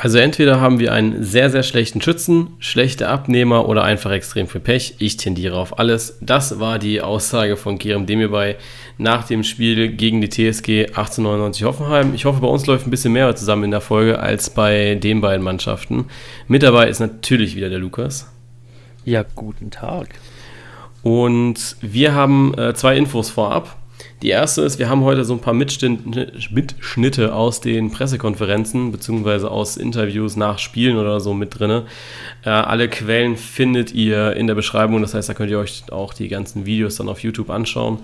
Also entweder haben wir einen sehr, sehr schlechten Schützen, schlechte Abnehmer oder einfach extrem viel Pech. Ich tendiere auf alles. Das war die Aussage von Kerem Demirbay nach dem Spiel gegen die TSG 1899 Hoffenheim. Ich hoffe, bei uns läuft ein bisschen mehr zusammen in der Folge als bei den beiden Mannschaften. Mit dabei ist natürlich wieder der Lukas. Ja, guten Tag. Und wir haben äh, zwei Infos vorab. Die erste ist, wir haben heute so ein paar Mitschnitte aus den Pressekonferenzen beziehungsweise aus Interviews nach Spielen oder so mit drin. Äh, alle Quellen findet ihr in der Beschreibung, das heißt, da könnt ihr euch auch die ganzen Videos dann auf YouTube anschauen.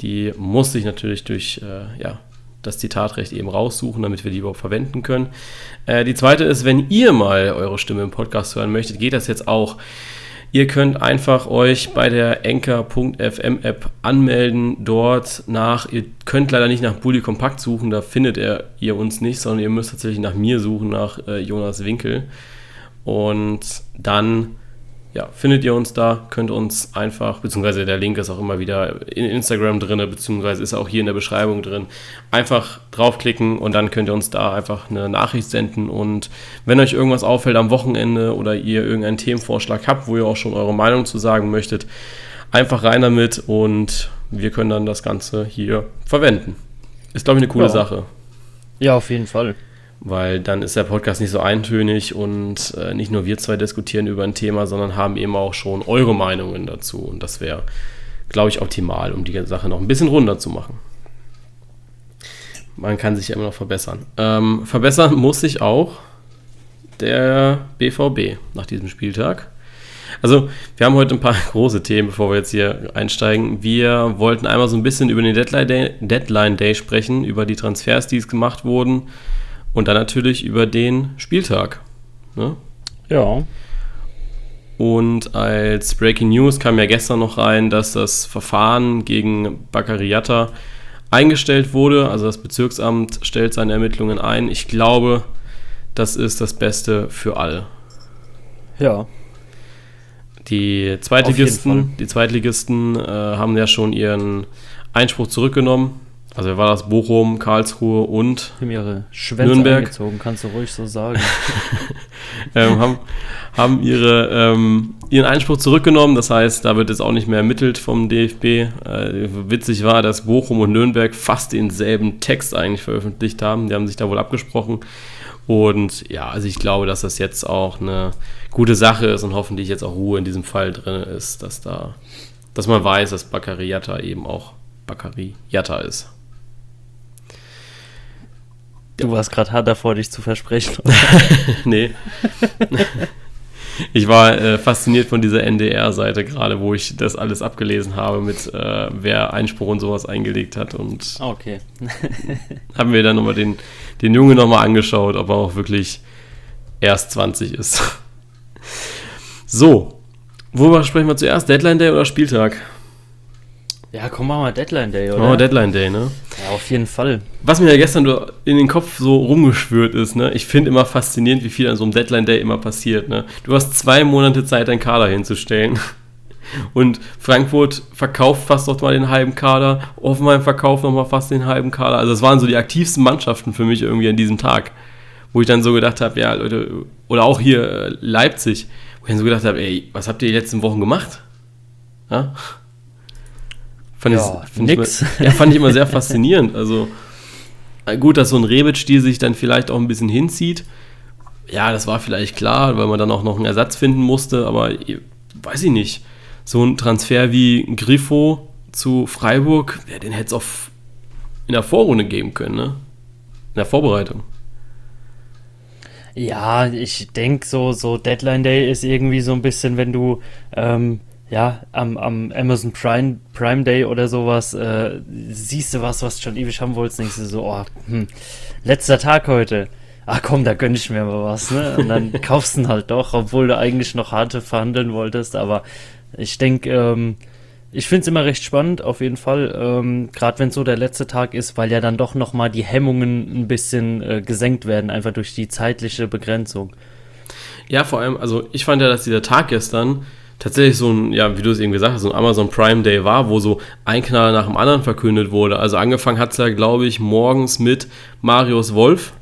Die musste ich natürlich durch äh, ja, das Zitatrecht eben raussuchen, damit wir die überhaupt verwenden können. Äh, die zweite ist, wenn ihr mal eure Stimme im Podcast hören möchtet, geht das jetzt auch. Ihr könnt einfach euch bei der Enker.fm App anmelden. Dort nach, ihr könnt leider nicht nach Bully Kompakt suchen, da findet ihr, ihr uns nicht, sondern ihr müsst tatsächlich nach mir suchen, nach äh, Jonas Winkel. Und dann ja, findet ihr uns da, könnt uns einfach, beziehungsweise der Link ist auch immer wieder in Instagram drin, beziehungsweise ist auch hier in der Beschreibung drin. Einfach draufklicken und dann könnt ihr uns da einfach eine Nachricht senden. Und wenn euch irgendwas auffällt am Wochenende oder ihr irgendeinen Themenvorschlag habt, wo ihr auch schon eure Meinung zu sagen möchtet, einfach rein damit und wir können dann das Ganze hier verwenden. Ist, glaube ich, eine coole ja. Sache. Ja, auf jeden Fall weil dann ist der Podcast nicht so eintönig und äh, nicht nur wir zwei diskutieren über ein Thema, sondern haben eben auch schon eure Meinungen dazu. Und das wäre, glaube ich, optimal, um die Sache noch ein bisschen runder zu machen. Man kann sich ja immer noch verbessern. Ähm, verbessern muss sich auch der BVB nach diesem Spieltag. Also, wir haben heute ein paar große Themen, bevor wir jetzt hier einsteigen. Wir wollten einmal so ein bisschen über den Deadline Day, Deadline Day sprechen, über die Transfers, die es gemacht wurden und dann natürlich über den Spieltag. Ne? Ja. Und als Breaking News kam ja gestern noch rein, dass das Verfahren gegen Baccariata eingestellt wurde. Also das Bezirksamt stellt seine Ermittlungen ein. Ich glaube, das ist das Beste für alle. Ja. Die Zweitligisten, die Zweitligisten äh, haben ja schon ihren Einspruch zurückgenommen. Also wer war das? Bochum, Karlsruhe und haben ihre Schwänze Nürnberg. Angezogen, kannst du ruhig so sagen. ähm, haben, haben ihre, ähm, ihren Einspruch zurückgenommen. Das heißt, da wird jetzt auch nicht mehr ermittelt vom DFB. Äh, witzig war, dass Bochum und Nürnberg fast denselben Text eigentlich veröffentlicht haben. Die haben sich da wohl abgesprochen. Und ja, also ich glaube, dass das jetzt auch eine gute Sache ist und hoffentlich jetzt auch Ruhe in diesem Fall drin ist, dass da, dass man weiß, dass Baccariata eben auch Baccariata ist. Du warst gerade hart davor, dich zu versprechen. nee. Ich war äh, fasziniert von dieser NDR-Seite gerade, wo ich das alles abgelesen habe, mit äh, wer Einspruch und sowas eingelegt hat. Und okay. haben wir dann nochmal den, den Junge nochmal angeschaut, ob er auch wirklich erst 20 ist. So, worüber sprechen wir zuerst? Deadline Day oder Spieltag? Ja, komm, machen wir Deadline Day, oder? Machen wir Deadline Day, ne? Ja, auf jeden Fall. Was mir ja gestern in den Kopf so rumgeschwört ist, ne? Ich finde immer faszinierend, wie viel an so einem Deadline Day immer passiert, ne? Du hast zwei Monate Zeit, deinen Kader hinzustellen. Und Frankfurt verkauft fast noch mal den halben Kader, Offenheim verkauft noch mal fast den halben Kader. Also das waren so die aktivsten Mannschaften für mich irgendwie an diesem Tag. Wo ich dann so gedacht habe, ja, Leute, oder auch hier äh, Leipzig, wo ich dann so gedacht habe, ey, was habt ihr die letzten Wochen gemacht? Ja? Fand, ja, ich, fand, nix. Ich immer, ja, fand ich immer sehr faszinierend. Also äh, gut, dass so ein Rebic-Stil sich dann vielleicht auch ein bisschen hinzieht. Ja, das war vielleicht klar, weil man dann auch noch einen Ersatz finden musste, aber weiß ich nicht. So ein Transfer wie Griffo zu Freiburg, ja, den hätte es auch in der Vorrunde geben können, ne? In der Vorbereitung. Ja, ich denke, so, so Deadline Day ist irgendwie so ein bisschen, wenn du ähm, ja, am, am Amazon Prime, Prime Day oder sowas, äh, siehst du was, was du schon ewig haben wolltest, denkst du so, oh, hm, letzter Tag heute. Ach komm, da gönn ich mir mal was, ne? Und dann kaufst du ihn halt doch, obwohl du eigentlich noch harte verhandeln wolltest. Aber ich denke, ähm, ich finde es immer recht spannend, auf jeden Fall. Ähm, Gerade wenn so der letzte Tag ist, weil ja dann doch nochmal die Hemmungen ein bisschen äh, gesenkt werden, einfach durch die zeitliche Begrenzung. Ja, vor allem, also ich fand ja, dass dieser Tag gestern tatsächlich so ein, ja, wie du es eben gesagt hast, so ein Amazon Prime Day war, wo so ein Knaller nach dem anderen verkündet wurde. Also angefangen hat es ja, glaube ich, morgens mit Marius Wolf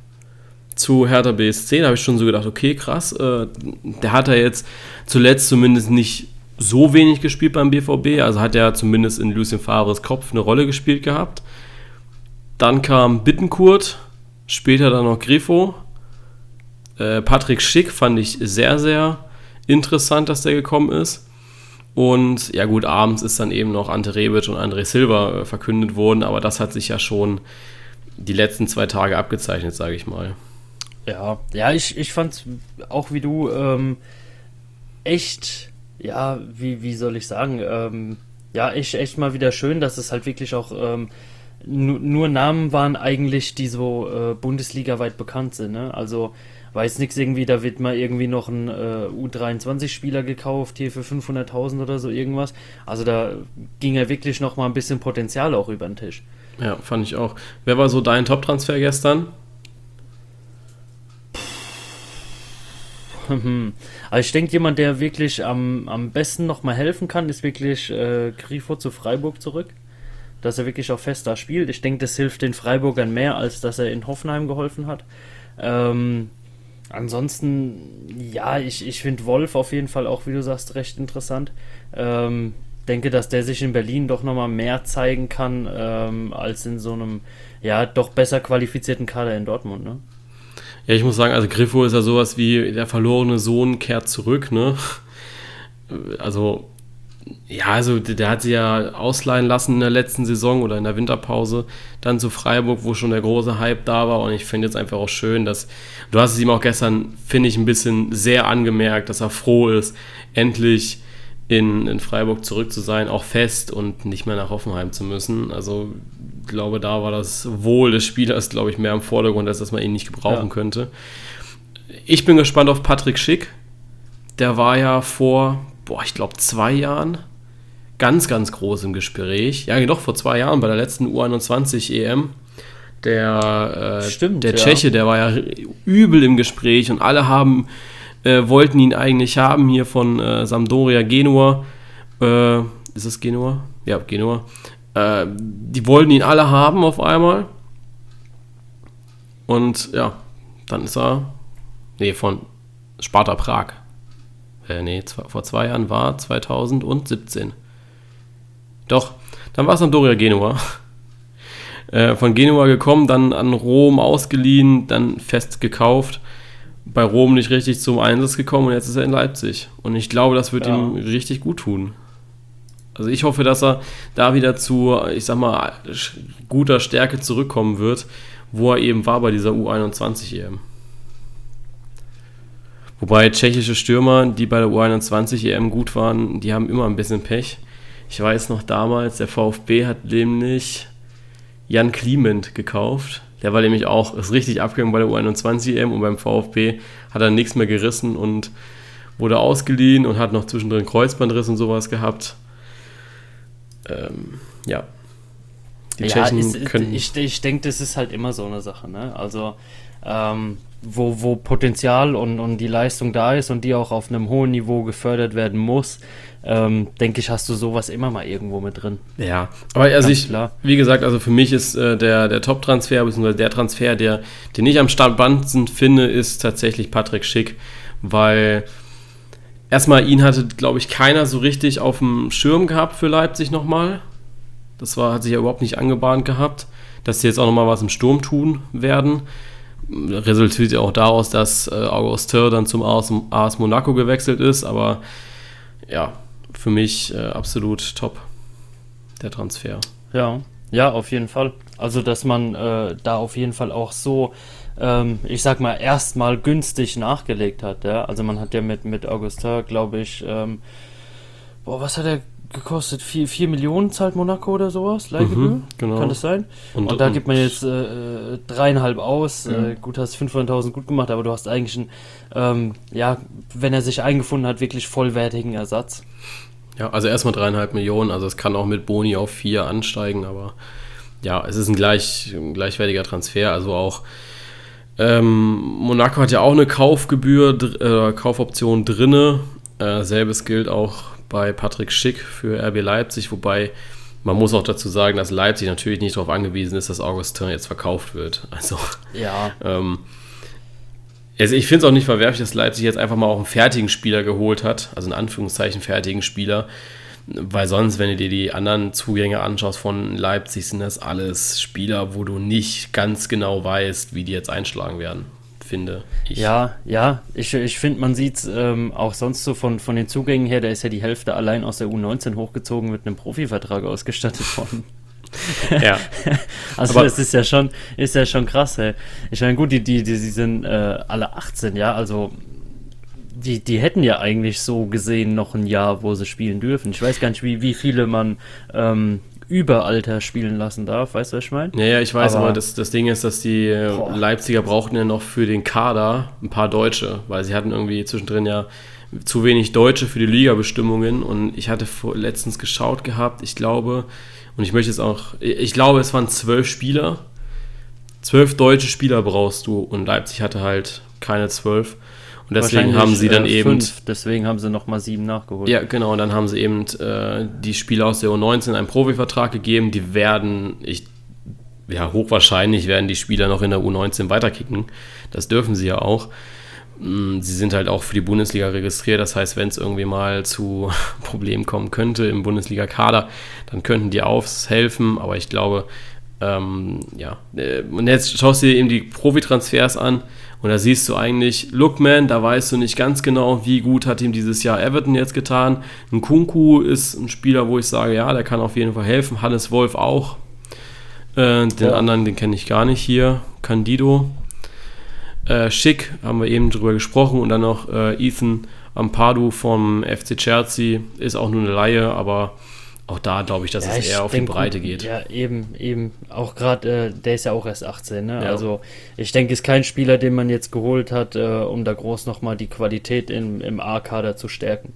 zu Hertha BSC. Da habe ich schon so gedacht, okay, krass. Äh, der hat ja jetzt zuletzt zumindest nicht so wenig gespielt beim BVB. Also hat er zumindest in Lucien Favres Kopf eine Rolle gespielt gehabt. Dann kam Bittenkurt, später dann noch Grifo. Äh, Patrick Schick fand ich sehr, sehr interessant, dass der gekommen ist. Und ja gut, abends ist dann eben noch Ante Rebic und André Silva äh, verkündet worden, aber das hat sich ja schon die letzten zwei Tage abgezeichnet, sage ich mal. Ja, ja, ich, ich fand auch wie du ähm, echt, ja, wie, wie soll ich sagen, ähm, ja, echt, echt mal wieder schön, dass es halt wirklich auch ähm, nur Namen waren eigentlich, die so äh, bundesligaweit bekannt sind. Ne? Also weiß nichts irgendwie, da wird mal irgendwie noch ein äh, U23-Spieler gekauft, hier für 500.000 oder so irgendwas. Also da ging ja wirklich noch mal ein bisschen Potenzial auch über den Tisch. Ja, fand ich auch. Wer war so dein Top-Transfer gestern? Also ich denke, jemand, der wirklich am, am besten noch mal helfen kann, ist wirklich äh, Grifo zu Freiburg zurück. Dass er wirklich auch fest da spielt. Ich denke, das hilft den Freiburgern mehr, als dass er in Hoffenheim geholfen hat. Ähm, ansonsten, ja, ich, ich finde Wolf auf jeden Fall auch, wie du sagst, recht interessant. Ähm, denke, dass der sich in Berlin doch nochmal mehr zeigen kann, ähm, als in so einem, ja, doch besser qualifizierten Kader in Dortmund, ne? Ja, ich muss sagen, also Griffo ist ja sowas wie der verlorene Sohn kehrt zurück, ne? Also, ja, also der hat sie ja ausleihen lassen in der letzten Saison oder in der Winterpause, dann zu Freiburg, wo schon der große Hype da war. Und ich finde jetzt einfach auch schön, dass du hast es ihm auch gestern, finde ich, ein bisschen sehr angemerkt, dass er froh ist, endlich in, in Freiburg zurück zu sein, auch fest und nicht mehr nach Hoffenheim zu müssen. Also ich glaube, da war das Wohl des Spielers, glaube ich, mehr im Vordergrund, als dass man ihn nicht gebrauchen ja. könnte. Ich bin gespannt auf Patrick Schick. Der war ja vor, boah, ich glaube, zwei Jahren ganz, ganz groß im Gespräch. Ja, doch, vor zwei Jahren bei der letzten U21 EM. Der, äh, Stimmt, der Tscheche, ja. der war ja übel im Gespräch und alle haben äh, wollten ihn eigentlich haben hier von äh, Sampdoria Genua. Äh, ist es Genua? Ja, Genua. Äh, die wollten ihn alle haben auf einmal. Und ja, dann ist er. Nee, von Sparta Prag. Äh, nee, vor zwei Jahren war 2017. Doch, dann war es Sampdoria Genua. Äh, von Genua gekommen, dann an Rom ausgeliehen, dann fest gekauft bei Rom nicht richtig zum Einsatz gekommen und jetzt ist er in Leipzig. Und ich glaube, das wird ja. ihm richtig gut tun. Also ich hoffe, dass er da wieder zu, ich sag mal, guter Stärke zurückkommen wird, wo er eben war bei dieser U21 EM. Wobei tschechische Stürmer, die bei der U21 EM gut waren, die haben immer ein bisschen Pech. Ich weiß noch damals, der VfB hat nämlich Jan Kliment gekauft der war nämlich auch, ist richtig abgegangen bei der U21 EM und beim VfB hat er nichts mehr gerissen und wurde ausgeliehen und hat noch zwischendrin Kreuzbandriss und sowas gehabt. Ähm, ja. Die ja, Tschechen ist, können. Ich, ich denke, das ist halt immer so eine Sache, ne? Also, ähm, wo, wo Potenzial und, und die Leistung da ist und die auch auf einem hohen Niveau gefördert werden muss, ähm, denke ich, hast du sowas immer mal irgendwo mit drin. Ja, aber also ich, klar. wie gesagt, also für mich ist äh, der, der Top-Transfer, beziehungsweise der Transfer, der, den ich am Startband finde, ist tatsächlich Patrick Schick, weil erstmal ihn hatte, glaube ich, keiner so richtig auf dem Schirm gehabt für Leipzig nochmal. Das war, hat sich ja überhaupt nicht angebahnt gehabt, dass sie jetzt auch nochmal was im Sturm tun werden. Resultiert ja auch daraus, dass äh, Augustin dann zum AS, AS Monaco gewechselt ist, aber ja, für mich äh, absolut top, der Transfer. Ja, ja, auf jeden Fall. Also, dass man äh, da auf jeden Fall auch so, ähm, ich sag mal, erstmal günstig nachgelegt hat. Ja? Also, man hat ja mit, mit Augustin, glaube ich, ähm, boah, was hat er gekostet? 4, 4 Millionen zahlt Monaco oder sowas? Leihgebühr? Mhm, genau. Kann das sein? Und, und da und gibt man jetzt äh, dreieinhalb aus. Ja. Äh, gut, hast 500.000 gut gemacht, aber du hast eigentlich einen, ähm, ja, wenn er sich eingefunden hat, wirklich vollwertigen Ersatz. Ja, also erstmal dreieinhalb Millionen, also es kann auch mit Boni auf vier ansteigen, aber ja, es ist ein, gleich, ein gleichwertiger Transfer, also auch ähm, Monaco hat ja auch eine Kaufgebühr, äh, Kaufoption drinne. Äh, selbes gilt auch bei Patrick Schick für RB Leipzig, wobei man muss auch dazu sagen, dass Leipzig natürlich nicht darauf angewiesen ist, dass Augustin jetzt verkauft wird. Also ja. ähm, Also ich finde es auch nicht verwerflich, dass Leipzig jetzt einfach mal auch einen fertigen Spieler geholt hat, also in Anführungszeichen fertigen Spieler, weil sonst, wenn du dir die anderen Zugänge anschaust von Leipzig, sind das alles Spieler, wo du nicht ganz genau weißt, wie die jetzt einschlagen werden, finde ich. Ja, ja, ich, ich finde, man sieht es ähm, auch sonst so von, von den Zugängen her, da ist ja die Hälfte allein aus der U19 hochgezogen mit einem Profivertrag ausgestattet worden. ja. also Aber das ist ja schon, ist ja schon krass, ey. Ich meine, gut, die, die, die, die sind äh, alle 18, ja, also die, die hätten ja eigentlich so gesehen noch ein Jahr, wo sie spielen dürfen. Ich weiß gar nicht, wie, wie viele man ähm, über Alter spielen lassen darf, weißt du, was ich meine? Ja, ja, ich weiß, aber, aber, das, das Ding ist, dass die äh, boah. Leipziger brauchten ja noch für den Kader ein paar Deutsche, weil sie hatten irgendwie zwischendrin ja zu wenig Deutsche für die Liga-Bestimmungen und ich hatte vor, letztens geschaut gehabt, ich glaube, und ich möchte es auch, ich glaube, es waren zwölf Spieler. Zwölf deutsche Spieler brauchst du und Leipzig hatte halt keine zwölf. Und deswegen haben sie dann äh, eben. Fünf, deswegen haben sie nochmal sieben nachgeholt. Ja, genau. Und dann haben sie eben äh, die Spieler aus der U19 einen Profivertrag gegeben. Die werden, ich, ja, hochwahrscheinlich werden die Spieler noch in der U19 weiterkicken. Das dürfen sie ja auch. Mm, sie sind halt auch für die Bundesliga registriert. Das heißt, wenn es irgendwie mal zu Problemen kommen könnte im Bundesliga-Kader, dann könnten die aushelfen. Aber ich glaube, ähm, ja. Äh, und jetzt schaust du dir eben die Profitransfers an und da siehst du eigentlich, Lookman, da weißt du nicht ganz genau, wie gut hat ihm dieses Jahr Everton jetzt getan. Ein Kunku ist ein Spieler, wo ich sage, ja, der kann auf jeden Fall helfen. Hannes Wolf auch. Äh, den ja. anderen, den kenne ich gar nicht hier. Candido äh, Schick, haben wir eben drüber gesprochen. Und dann noch äh, Ethan Ampadu vom FC Chelsea. Ist auch nur eine Laie, aber auch da glaube ich, dass ja, es eher auf denk, die Breite geht. Ja, eben, eben. Auch gerade, äh, der ist ja auch erst 18, ne? Ja. Also ich denke, ist kein Spieler, den man jetzt geholt hat, äh, um da groß nochmal die Qualität im, im A-Kader zu stärken.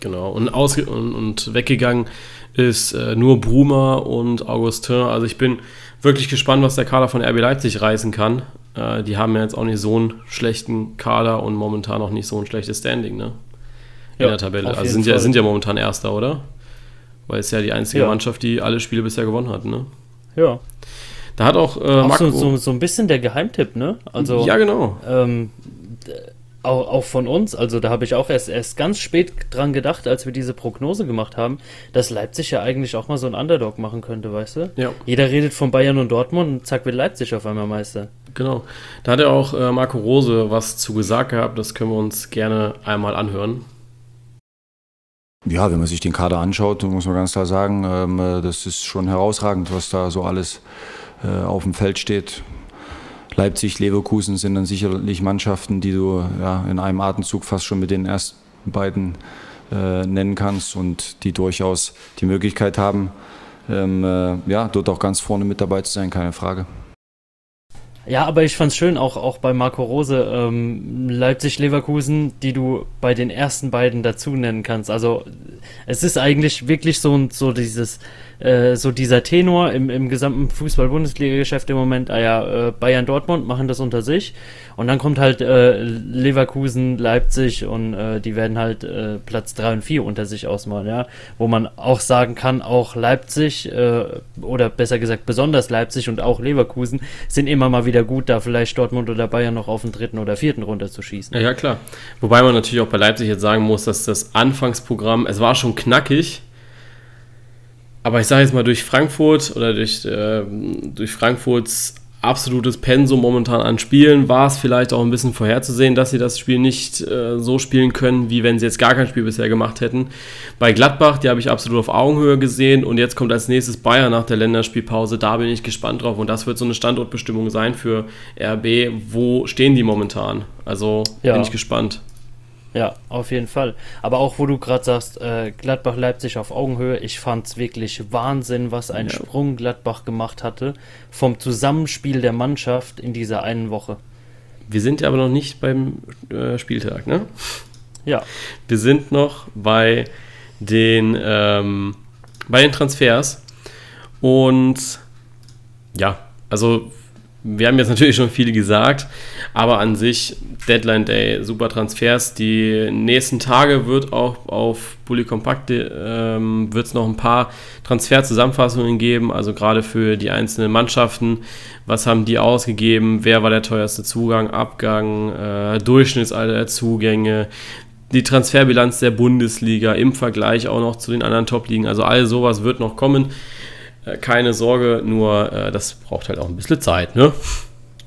Genau, und, ausge und, und weggegangen ist äh, nur Brumer und Augustin. Also ich bin wirklich gespannt, was der Kader von RB Leipzig reißen kann. Äh, die haben ja jetzt auch nicht so einen schlechten Kader und momentan auch nicht so ein schlechtes Standing, ne? In ja, der Tabelle. Also sind ja, sind ja momentan Erster, oder? Weil es ja die einzige ja. Mannschaft, die alle Spiele bisher gewonnen hat, ne? Ja. Da hat auch, äh, auch so, so, so, ein bisschen der Geheimtipp, ne? Also, ja, genau. Ähm, auch, auch von uns, also da habe ich auch erst, erst ganz spät dran gedacht, als wir diese Prognose gemacht haben, dass Leipzig ja eigentlich auch mal so ein Underdog machen könnte, weißt du? Ja. Jeder redet von Bayern und Dortmund und zack wird Leipzig auf einmal Meister. Genau. Da hat ja auch äh, Marco Rose was zu gesagt gehabt, das können wir uns gerne einmal anhören. Ja, wenn man sich den Kader anschaut, muss man ganz klar sagen, ähm, äh, das ist schon herausragend, was da so alles äh, auf dem Feld steht. Leipzig, Leverkusen sind dann sicherlich Mannschaften, die du ja, in einem Atemzug fast schon mit den ersten beiden äh, nennen kannst und die durchaus die Möglichkeit haben, ähm, äh, ja, dort auch ganz vorne mit dabei zu sein, keine Frage. Ja, aber ich fand's schön, auch, auch bei Marco Rose, ähm, Leipzig-Leverkusen, die du bei den ersten beiden dazu nennen kannst. Also es ist eigentlich wirklich so, so dieses äh, so dieser Tenor im, im gesamten Fußball-Bundesliga-Geschäft im Moment, ah ja, äh, Bayern Dortmund machen das unter sich und dann kommt halt äh, Leverkusen, Leipzig und äh, die werden halt äh, Platz 3 und 4 unter sich ausmalen, ja, wo man auch sagen kann, auch Leipzig äh, oder besser gesagt besonders Leipzig und auch Leverkusen sind immer mal wieder gut, da vielleicht Dortmund oder Bayern noch auf den dritten oder vierten runterzuschießen. Ja, ja, klar. Wobei man natürlich auch bei Leipzig jetzt sagen muss, dass das Anfangsprogramm, es war schon knackig, aber ich sage jetzt mal, durch Frankfurt oder durch, äh, durch Frankfurts absolutes Pensum momentan an Spielen war es vielleicht auch ein bisschen vorherzusehen, dass sie das Spiel nicht äh, so spielen können, wie wenn sie jetzt gar kein Spiel bisher gemacht hätten. Bei Gladbach, die habe ich absolut auf Augenhöhe gesehen und jetzt kommt als nächstes Bayern nach der Länderspielpause. Da bin ich gespannt drauf und das wird so eine Standortbestimmung sein für RB. Wo stehen die momentan? Also ja. bin ich gespannt. Ja, auf jeden Fall. Aber auch wo du gerade sagst, äh, Gladbach-Leipzig auf Augenhöhe, ich fand es wirklich Wahnsinn, was ein ja. Sprung Gladbach gemacht hatte vom Zusammenspiel der Mannschaft in dieser einen Woche. Wir sind ja aber noch nicht beim äh, Spieltag, ne? Ja. Wir sind noch bei den, ähm, bei den Transfers. Und ja, also wir haben jetzt natürlich schon viel gesagt, aber an sich Deadline Day, super Transfers. Die nächsten Tage wird auch auf Bully Compact ähm, wird es noch ein paar Transferzusammenfassungen geben, also gerade für die einzelnen Mannschaften. Was haben die ausgegeben? Wer war der teuerste Zugang, Abgang, äh, Durchschnittsalter der Zugänge? Die Transferbilanz der Bundesliga im Vergleich auch noch zu den anderen Top-Ligen. Also all sowas wird noch kommen. Äh, keine Sorge, nur äh, das braucht halt auch ein bisschen Zeit, ne?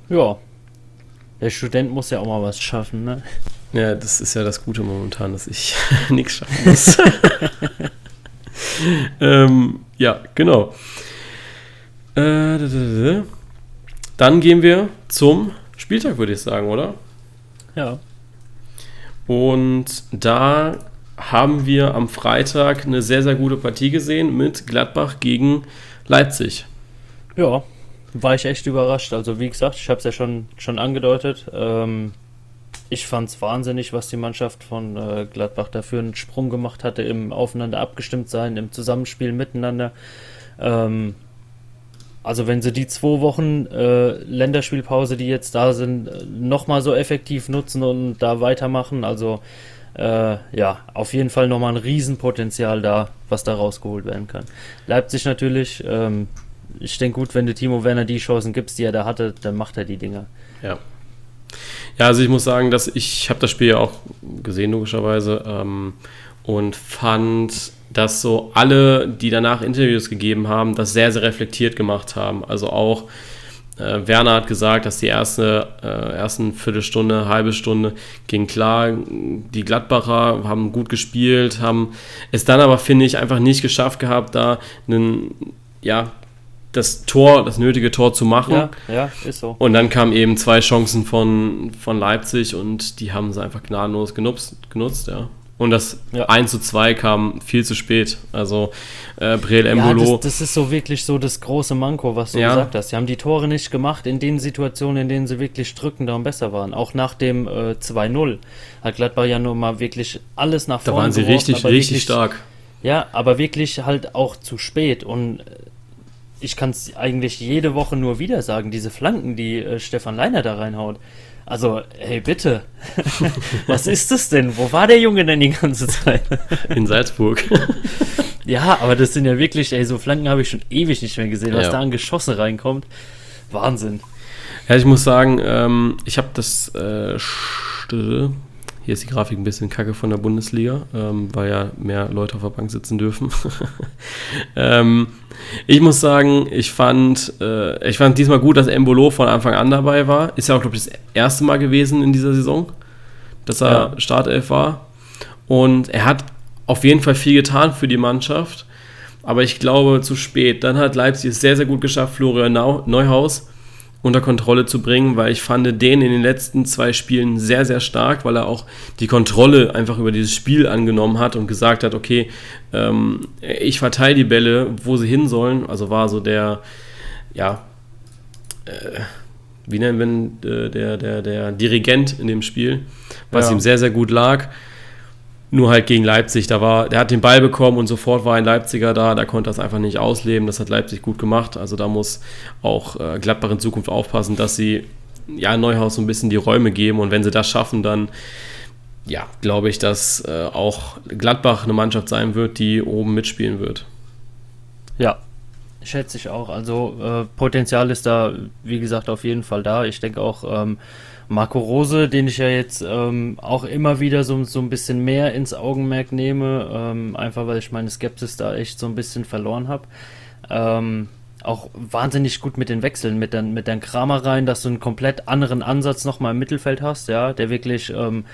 Ja. Der Student muss ja auch mal was schaffen, ne? Ja, das ist ja das Gute momentan, dass ich nichts schaffen muss. ähm, ja, genau. Äh, dann gehen wir zum Spieltag, würde ich sagen, oder? Ja. Und da haben wir am Freitag eine sehr, sehr gute Partie gesehen mit Gladbach gegen Leipzig. Ja, war ich echt überrascht. Also wie gesagt, ich habe es ja schon, schon angedeutet. Ähm, ich fand es wahnsinnig, was die Mannschaft von äh, Gladbach dafür einen Sprung gemacht hatte im Aufeinander abgestimmt sein, im Zusammenspiel miteinander. Ähm, also wenn sie die zwei Wochen äh, Länderspielpause, die jetzt da sind, nochmal so effektiv nutzen und da weitermachen, also äh, ja, auf jeden Fall nochmal ein Riesenpotenzial da, was da rausgeholt werden kann. Leipzig natürlich, ähm, ich denke gut, wenn du Timo Werner die Chancen gibst, die er da hatte, dann macht er die Dinger. Ja. Ja, also ich muss sagen, dass ich habe das Spiel ja auch gesehen, logischerweise, ähm, und fand, dass so alle, die danach Interviews gegeben haben, das sehr, sehr reflektiert gemacht haben. Also auch äh, Werner hat gesagt, dass die erste, äh, ersten Viertelstunde, halbe Stunde ging klar. Die Gladbacher haben gut gespielt, haben es dann aber, finde ich, einfach nicht geschafft gehabt, da einen, ja, das Tor, das nötige Tor zu machen. Ja, ja, ist so. Und dann kamen eben zwei Chancen von, von Leipzig und die haben sie einfach gnadenlos genutzt, genutzt ja. Und das ja. 1 zu 2 kam viel zu spät. Also äh, Breel Embolo. Ja, das, das, ist so wirklich so das große Manko, was du ja. gesagt hast. Sie haben die Tore nicht gemacht in den Situationen, in denen sie wirklich drückender und besser waren. Auch nach dem äh, 2-0 hat Gladbach ja nur mal wirklich alles nach vorne Da waren sie geworfen, richtig, richtig wirklich, stark. Ja, aber wirklich halt auch zu spät. Und ich kann es eigentlich jede Woche nur wieder sagen, diese Flanken, die äh, Stefan Leiner da reinhaut also, hey, bitte. Was ist das denn? Wo war der Junge denn die ganze Zeit? In Salzburg. ja, aber das sind ja wirklich, ey, so Flanken habe ich schon ewig nicht mehr gesehen, was ja. da an Geschosse reinkommt. Wahnsinn. Ja, ich muss sagen, ähm, ich habe das äh, hier ist die Grafik ein bisschen kacke von der Bundesliga, ähm, weil ja mehr Leute auf der Bank sitzen dürfen. ähm, ich muss sagen, ich fand, äh, ich fand diesmal gut, dass Embolo von Anfang an dabei war. Ist ja auch, glaube ich, das erste Mal gewesen in dieser Saison, dass er ja. Startelf war. Und er hat auf jeden Fall viel getan für die Mannschaft. Aber ich glaube, zu spät. Dann hat Leipzig es sehr, sehr gut geschafft, Florian Neuhaus unter Kontrolle zu bringen, weil ich fand den in den letzten zwei Spielen sehr, sehr stark, weil er auch die Kontrolle einfach über dieses Spiel angenommen hat und gesagt hat, okay, ähm, ich verteile die Bälle, wo sie hin sollen. Also war so der, ja, äh, wie nennen wir äh, der, der, der Dirigent in dem Spiel, was ja. ihm sehr, sehr gut lag. Nur halt gegen Leipzig, da war, der hat den Ball bekommen und sofort war ein Leipziger da, da konnte das einfach nicht ausleben. Das hat Leipzig gut gemacht. Also da muss auch äh, Gladbach in Zukunft aufpassen, dass sie ja Neuhaus so ein bisschen die Räume geben und wenn sie das schaffen, dann ja, glaube ich, dass äh, auch Gladbach eine Mannschaft sein wird, die oben mitspielen wird. Ja, schätze ich auch. Also äh, Potenzial ist da, wie gesagt, auf jeden Fall da. Ich denke auch, ähm, Marco Rose, den ich ja jetzt ähm, auch immer wieder so, so ein bisschen mehr ins Augenmerk nehme, ähm, einfach weil ich meine Skepsis da echt so ein bisschen verloren habe. Ähm, auch wahnsinnig gut mit den Wechseln, mit den, mit den Kramer rein, dass du einen komplett anderen Ansatz nochmal im Mittelfeld hast, ja, der wirklich, ähm,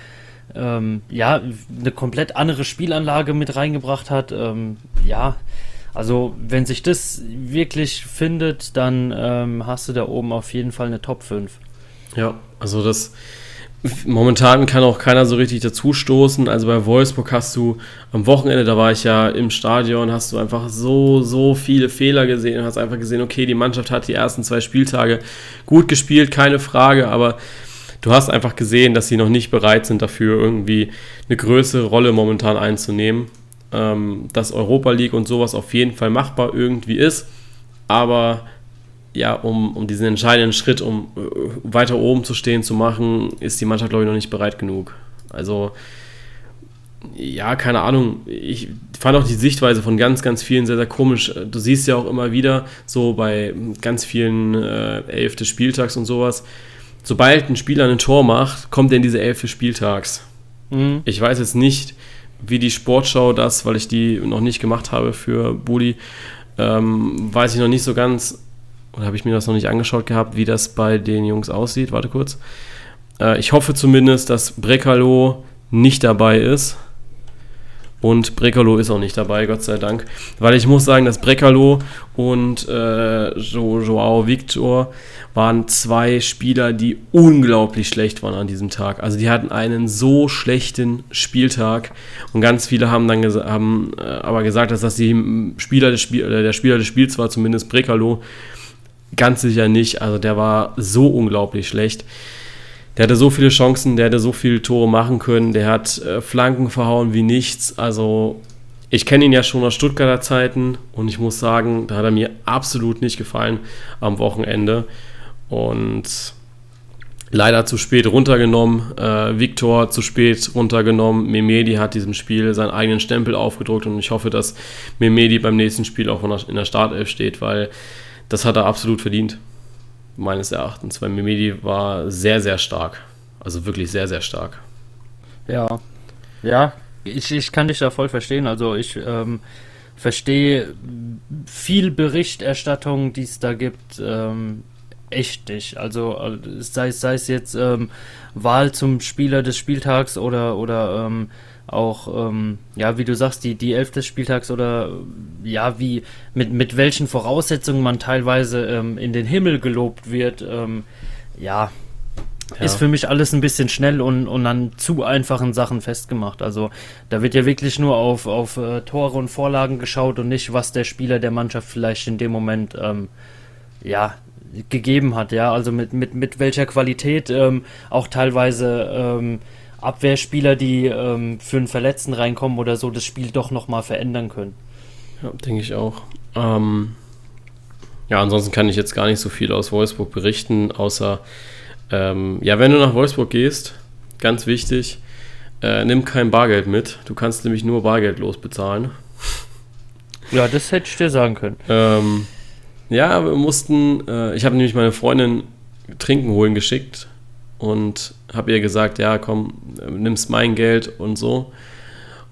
ähm, ja, eine komplett andere Spielanlage mit reingebracht hat, ähm, ja, also wenn sich das wirklich findet, dann hast du da oben auf jeden Fall eine Top 5. Ja, also das momentan kann auch keiner so richtig dazustoßen. Also bei Wolfsburg hast du am Wochenende, da war ich ja im Stadion, hast du einfach so, so viele Fehler gesehen und hast einfach gesehen, okay, die Mannschaft hat die ersten zwei Spieltage gut gespielt, keine Frage, aber du hast einfach gesehen, dass sie noch nicht bereit sind dafür, irgendwie eine größere Rolle momentan einzunehmen. Ähm, dass Europa League und sowas auf jeden Fall machbar irgendwie ist, aber ja, um, um diesen entscheidenden Schritt, um äh, weiter oben zu stehen, zu machen, ist die Mannschaft, glaube ich, noch nicht bereit genug. Also, ja, keine Ahnung. Ich fand auch die Sichtweise von ganz, ganz vielen sehr, sehr komisch. Du siehst ja auch immer wieder so bei ganz vielen äh, Elf des Spieltags und sowas, sobald ein Spieler ein Tor macht, kommt er in diese Elf des Spieltags. Mhm. Ich weiß jetzt nicht, wie die Sportschau das, weil ich die noch nicht gemacht habe für Budi, ähm, weiß ich noch nicht so ganz, oder habe ich mir das noch nicht angeschaut gehabt, wie das bei den Jungs aussieht. Warte kurz. Äh, ich hoffe zumindest, dass Brekalo nicht dabei ist. Und Brekalo ist auch nicht dabei, Gott sei Dank. Weil ich muss sagen, dass Brekalo und äh, jo Joao Victor waren zwei Spieler, die unglaublich schlecht waren an diesem Tag. Also die hatten einen so schlechten Spieltag und ganz viele haben dann haben, äh, aber gesagt, dass das die Spieler des Spiel äh, der Spieler des Spiels war, zumindest Brekalo. Ganz sicher nicht. Also der war so unglaublich schlecht. Der hatte so viele Chancen, der hätte so viele Tore machen können, der hat äh, Flanken verhauen wie nichts. Also ich kenne ihn ja schon aus Stuttgarter Zeiten und ich muss sagen, da hat er mir absolut nicht gefallen am Wochenende. Und leider zu spät runtergenommen. Äh, Viktor zu spät runtergenommen. Memedi hat diesem Spiel seinen eigenen Stempel aufgedruckt und ich hoffe, dass Memedi beim nächsten Spiel auch in der Startelf steht, weil das hat er absolut verdient meines Erachtens, weil Mimedi war sehr, sehr stark. Also wirklich sehr, sehr stark. Ja, ja, ich, ich kann dich da voll verstehen. Also ich ähm, verstehe viel Berichterstattung, die es da gibt, ähm, echt nicht. Also äh, sei, sei es jetzt ähm, Wahl zum Spieler des Spieltags oder, oder ähm, auch, ähm, ja, wie du sagst, die, die Elf des Spieltags oder ja, wie, mit, mit welchen Voraussetzungen man teilweise ähm, in den Himmel gelobt wird, ähm, ja, ja, ist für mich alles ein bisschen schnell und, und an zu einfachen Sachen festgemacht. Also da wird ja wirklich nur auf, auf äh, Tore und Vorlagen geschaut und nicht, was der Spieler der Mannschaft vielleicht in dem Moment ähm, ja, gegeben hat, ja, also mit, mit, mit welcher Qualität ähm, auch teilweise ähm, Abwehrspieler, die ähm, für einen Verletzten reinkommen oder so, das Spiel doch nochmal verändern können. Ja, denke ich auch. Ähm, ja, ansonsten kann ich jetzt gar nicht so viel aus Wolfsburg berichten, außer, ähm, ja, wenn du nach Wolfsburg gehst, ganz wichtig, äh, nimm kein Bargeld mit. Du kannst nämlich nur bargeldlos bezahlen. Ja, das hätte ich dir sagen können. Ähm, ja, wir mussten, äh, ich habe nämlich meine Freundin Trinken holen geschickt und habe ihr gesagt, ja, komm, nimmst mein Geld und so.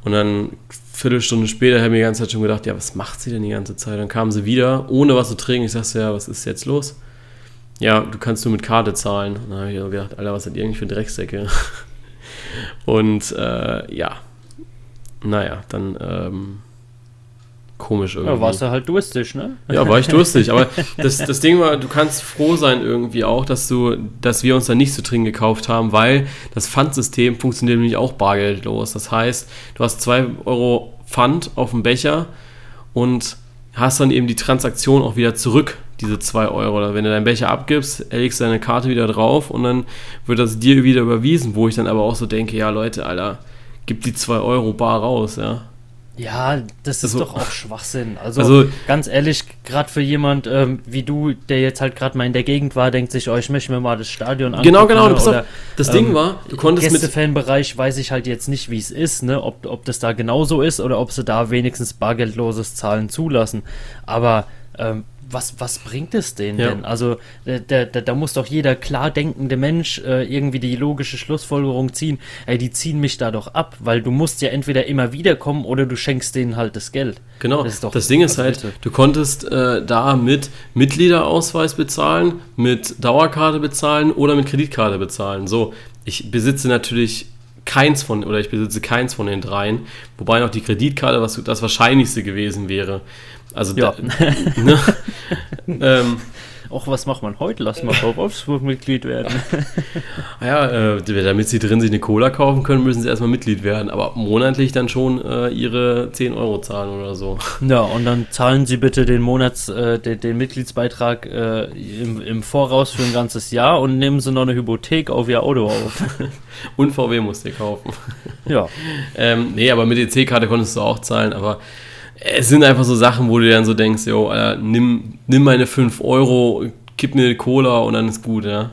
Und dann Viertelstunde später habe ich mir die ganze Zeit schon gedacht, ja, was macht sie denn die ganze Zeit? Dann kam sie wieder, ohne was zu trinken. Ich sagte, ja, was ist jetzt los? Ja, du kannst nur mit Karte zahlen. Und dann habe ich gedacht, Alter, was hat ihr eigentlich für Drecksäcke? und äh, ja, naja, dann ähm, komisch irgendwie. Ja, warst du halt durstig, ne? Ja, war ich durstig. Aber das, das Ding war, du kannst froh sein irgendwie auch, dass du, dass wir uns da nicht zu trinken gekauft haben, weil das Pfandsystem funktioniert nämlich auch bargeldlos. Das heißt, du hast 2 Euro Pfand auf dem Becher und hast dann eben die Transaktion auch wieder zurück, diese 2 Euro. Oder wenn du deinen Becher abgibst, legst du deine Karte wieder drauf und dann wird das dir wieder überwiesen, wo ich dann aber auch so denke, ja Leute, Alter, gib die 2 Euro bar raus, ja. Ja, das ist also, doch auch Schwachsinn. Also, also ganz ehrlich, gerade für jemand ähm, wie du, der jetzt halt gerade mal in der Gegend war, denkt sich, oh, ich möchte mir mal das Stadion anschauen. Genau, genau. Oder, auf, das ähm, Ding war, du konntest mit Gästefanbereich weiß ich halt jetzt nicht, wie es ist, ne, ob, ob das da genauso ist oder ob sie da wenigstens bargeldloses Zahlen zulassen. Aber ähm, was, was bringt es denen ja. denn? Also da, da, da, muss doch jeder klar denkende Mensch äh, irgendwie die logische Schlussfolgerung ziehen, ey, die ziehen mich da doch ab, weil du musst ja entweder immer wieder kommen oder du schenkst denen halt das Geld. Genau, das, das Ding ist halt, du konntest äh, da mit Mitgliederausweis bezahlen, mit Dauerkarte bezahlen oder mit Kreditkarte bezahlen. So, ich besitze natürlich keins von, oder ich besitze keins von den dreien, wobei noch die Kreditkarte was das Wahrscheinlichste gewesen wäre. Also ja. Da, ne? ähm, auch was macht man heute? Lass mal Wolfsburg-Mitglied werden. Ah ja, äh, damit sie drin sich eine Cola kaufen können, müssen sie erstmal Mitglied werden. Aber monatlich dann schon äh, ihre 10 Euro zahlen oder so. Ja, und dann zahlen sie bitte den Monats, äh, den, den, Mitgliedsbeitrag äh, im, im, Voraus für ein ganzes Jahr und nehmen sie noch eine Hypothek auf ihr Auto auf. und VW musst ihr kaufen. Ja. ähm, nee, aber mit EC-Karte konntest du auch zahlen, aber es sind einfach so Sachen, wo du dann so denkst, yo, Alter, nimm, nimm meine 5 Euro, gib mir Cola und dann ist gut, ja.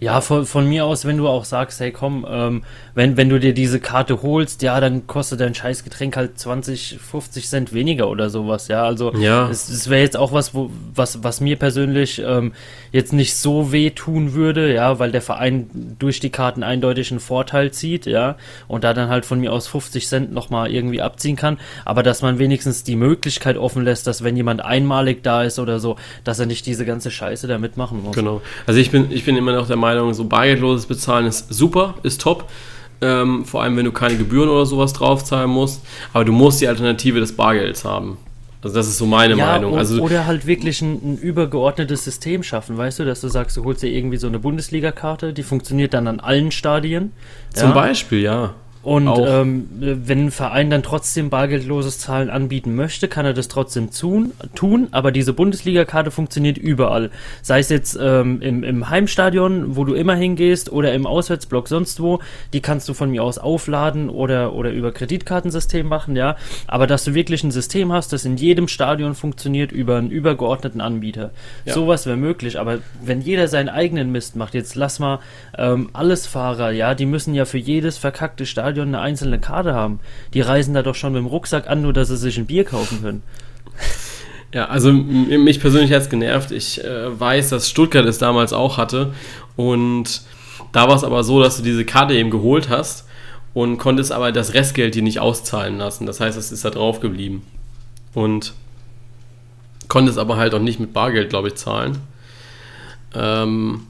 Ja, von, von mir aus, wenn du auch sagst, hey komm, ähm, wenn, wenn du dir diese Karte holst, ja, dann kostet dein scheiß Getränk halt 20, 50 Cent weniger oder sowas, ja. Also ja. es, es wäre jetzt auch was, wo, was, was mir persönlich ähm, jetzt nicht so weh tun würde, ja, weil der Verein durch die Karten eindeutig einen Vorteil zieht, ja, und da dann halt von mir aus 50 Cent nochmal irgendwie abziehen kann, aber dass man wenigstens die Möglichkeit offen lässt, dass wenn jemand einmalig da ist oder so, dass er nicht diese ganze Scheiße da mitmachen muss. Genau. Also ich bin, ich bin immer noch der Meinung, Meinung, so bargeldloses Bezahlen ist super, ist top. Ähm, vor allem, wenn du keine Gebühren oder sowas draufzahlen musst. Aber du musst die Alternative des Bargelds haben. Also das ist so meine ja, Meinung. Also, oder halt wirklich ein, ein, übergeordnetes System schaffen, weißt du, dass du sagst, du holst dir irgendwie so eine Bundesliga-Karte, die funktioniert dann an allen Stadien. Zum ja? Beispiel, ja. Und ähm, wenn ein Verein dann trotzdem bargeldloses Zahlen anbieten möchte, kann er das trotzdem tun, tun aber diese Bundesliga-Karte funktioniert überall. Sei es jetzt ähm, im, im Heimstadion, wo du immer hingehst, oder im Auswärtsblock sonst wo, die kannst du von mir aus aufladen oder, oder über Kreditkartensystem machen, ja. Aber dass du wirklich ein System hast, das in jedem Stadion funktioniert über einen übergeordneten Anbieter. Ja. Sowas wäre möglich, aber wenn jeder seinen eigenen Mist macht, jetzt lass mal ähm, alles Fahrer, ja, die müssen ja für jedes verkackte Stadion Stadion eine einzelne Karte haben. Die reisen da doch schon mit dem Rucksack an, nur dass sie sich ein Bier kaufen können. Ja, also mich persönlich hat es genervt. Ich äh, weiß, dass Stuttgart es damals auch hatte. Und da war es aber so, dass du diese Karte eben geholt hast und konntest aber das Restgeld dir nicht auszahlen lassen. Das heißt, es ist da drauf geblieben. Und konntest aber halt auch nicht mit Bargeld, glaube ich, zahlen. Ähm,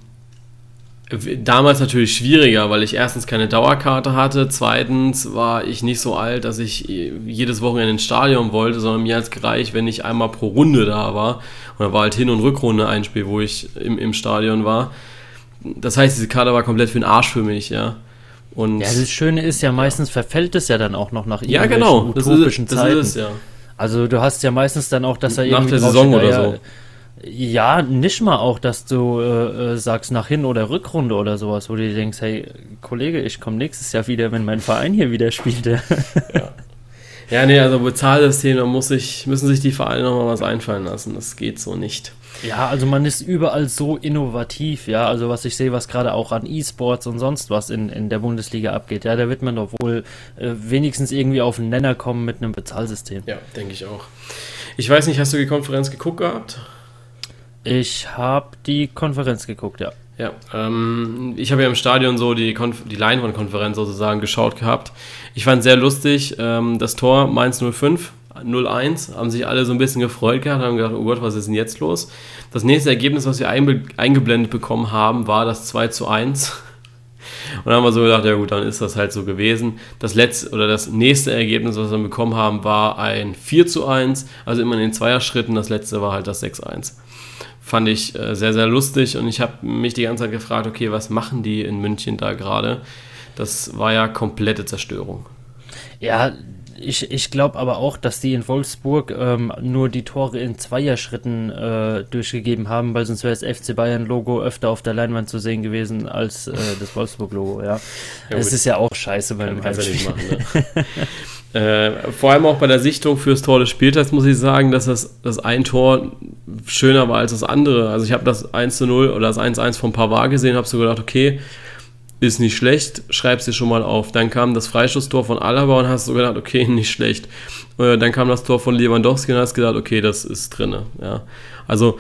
Damals natürlich schwieriger, weil ich erstens keine Dauerkarte hatte, zweitens war ich nicht so alt, dass ich jedes Wochenende ins Stadion wollte, sondern mir hat es gereicht, wenn ich einmal pro Runde da war. Und da war halt Hin- und Rückrunde ein Spiel, wo ich im, im Stadion war. Das heißt, diese Karte war komplett für den Arsch für mich, ja. Und ja, das Schöne ist ja, meistens verfällt es ja dann auch noch nach ja, genau. utopischen das ist, Zeiten. Das ist es, ja. Also du hast ja meistens dann auch, dass er Nach der Saison oder so ja, nicht mal auch, dass du äh, äh, sagst nach Hin- oder Rückrunde oder sowas, wo du dir denkst, hey, Kollege, ich komme nächstes Jahr wieder, wenn mein Verein hier wieder spielt. ja. ja, nee, also Bezahlsystem, da muss ich, müssen sich die Vereine nochmal was einfallen lassen. Das geht so nicht. Ja, also man ist überall so innovativ, ja. Also was ich sehe, was gerade auch an E-Sports und sonst was in, in der Bundesliga abgeht, ja, da wird man doch wohl äh, wenigstens irgendwie auf einen Nenner kommen mit einem Bezahlsystem. Ja, denke ich auch. Ich weiß nicht, hast du die Konferenz geguckt gehabt? Ich habe die Konferenz geguckt, ja. Ja, ähm, ich habe ja im Stadion so die, die Leinwand-Konferenz sozusagen geschaut gehabt. Ich fand sehr lustig, ähm, das Tor Mainz 05, 0-1, haben sich alle so ein bisschen gefreut gehabt, haben gedacht, oh Gott, was ist denn jetzt los? Das nächste Ergebnis, was wir eingeblendet bekommen haben, war das 2 zu 1. Und dann haben wir so gedacht, ja gut, dann ist das halt so gewesen. Das letzte oder das nächste Ergebnis, was wir bekommen haben, war ein 4 zu 1, also immer in den Zweierschritten. Das letzte war halt das 6-1 fand ich äh, sehr, sehr lustig und ich habe mich die ganze Zeit gefragt, okay, was machen die in München da gerade? Das war ja komplette Zerstörung. Ja, ich, ich glaube aber auch, dass die in Wolfsburg ähm, nur die Tore in Zweierschritten äh, durchgegeben haben, weil sonst wäre das FC Bayern-Logo öfter auf der Leinwand zu sehen gewesen als äh, das Wolfsburg-Logo, ja. Es ist ja auch scheiße bei einem Heimspiel. Ne? Äh, vor allem auch bei der Sichtung fürs Tor des Spieltags muss ich sagen, dass das, das ein Tor schöner war als das andere. Also ich habe das 1 zu 0 oder das 1-1 von Pavard gesehen, habe so gedacht, okay, ist nicht schlecht, schreib's dir schon mal auf. Dann kam das Freistoßtor von Alaba und hast so gedacht, okay, nicht schlecht. Äh, dann kam das Tor von Lewandowski und hast gedacht, okay, das ist drinne. Ja. Also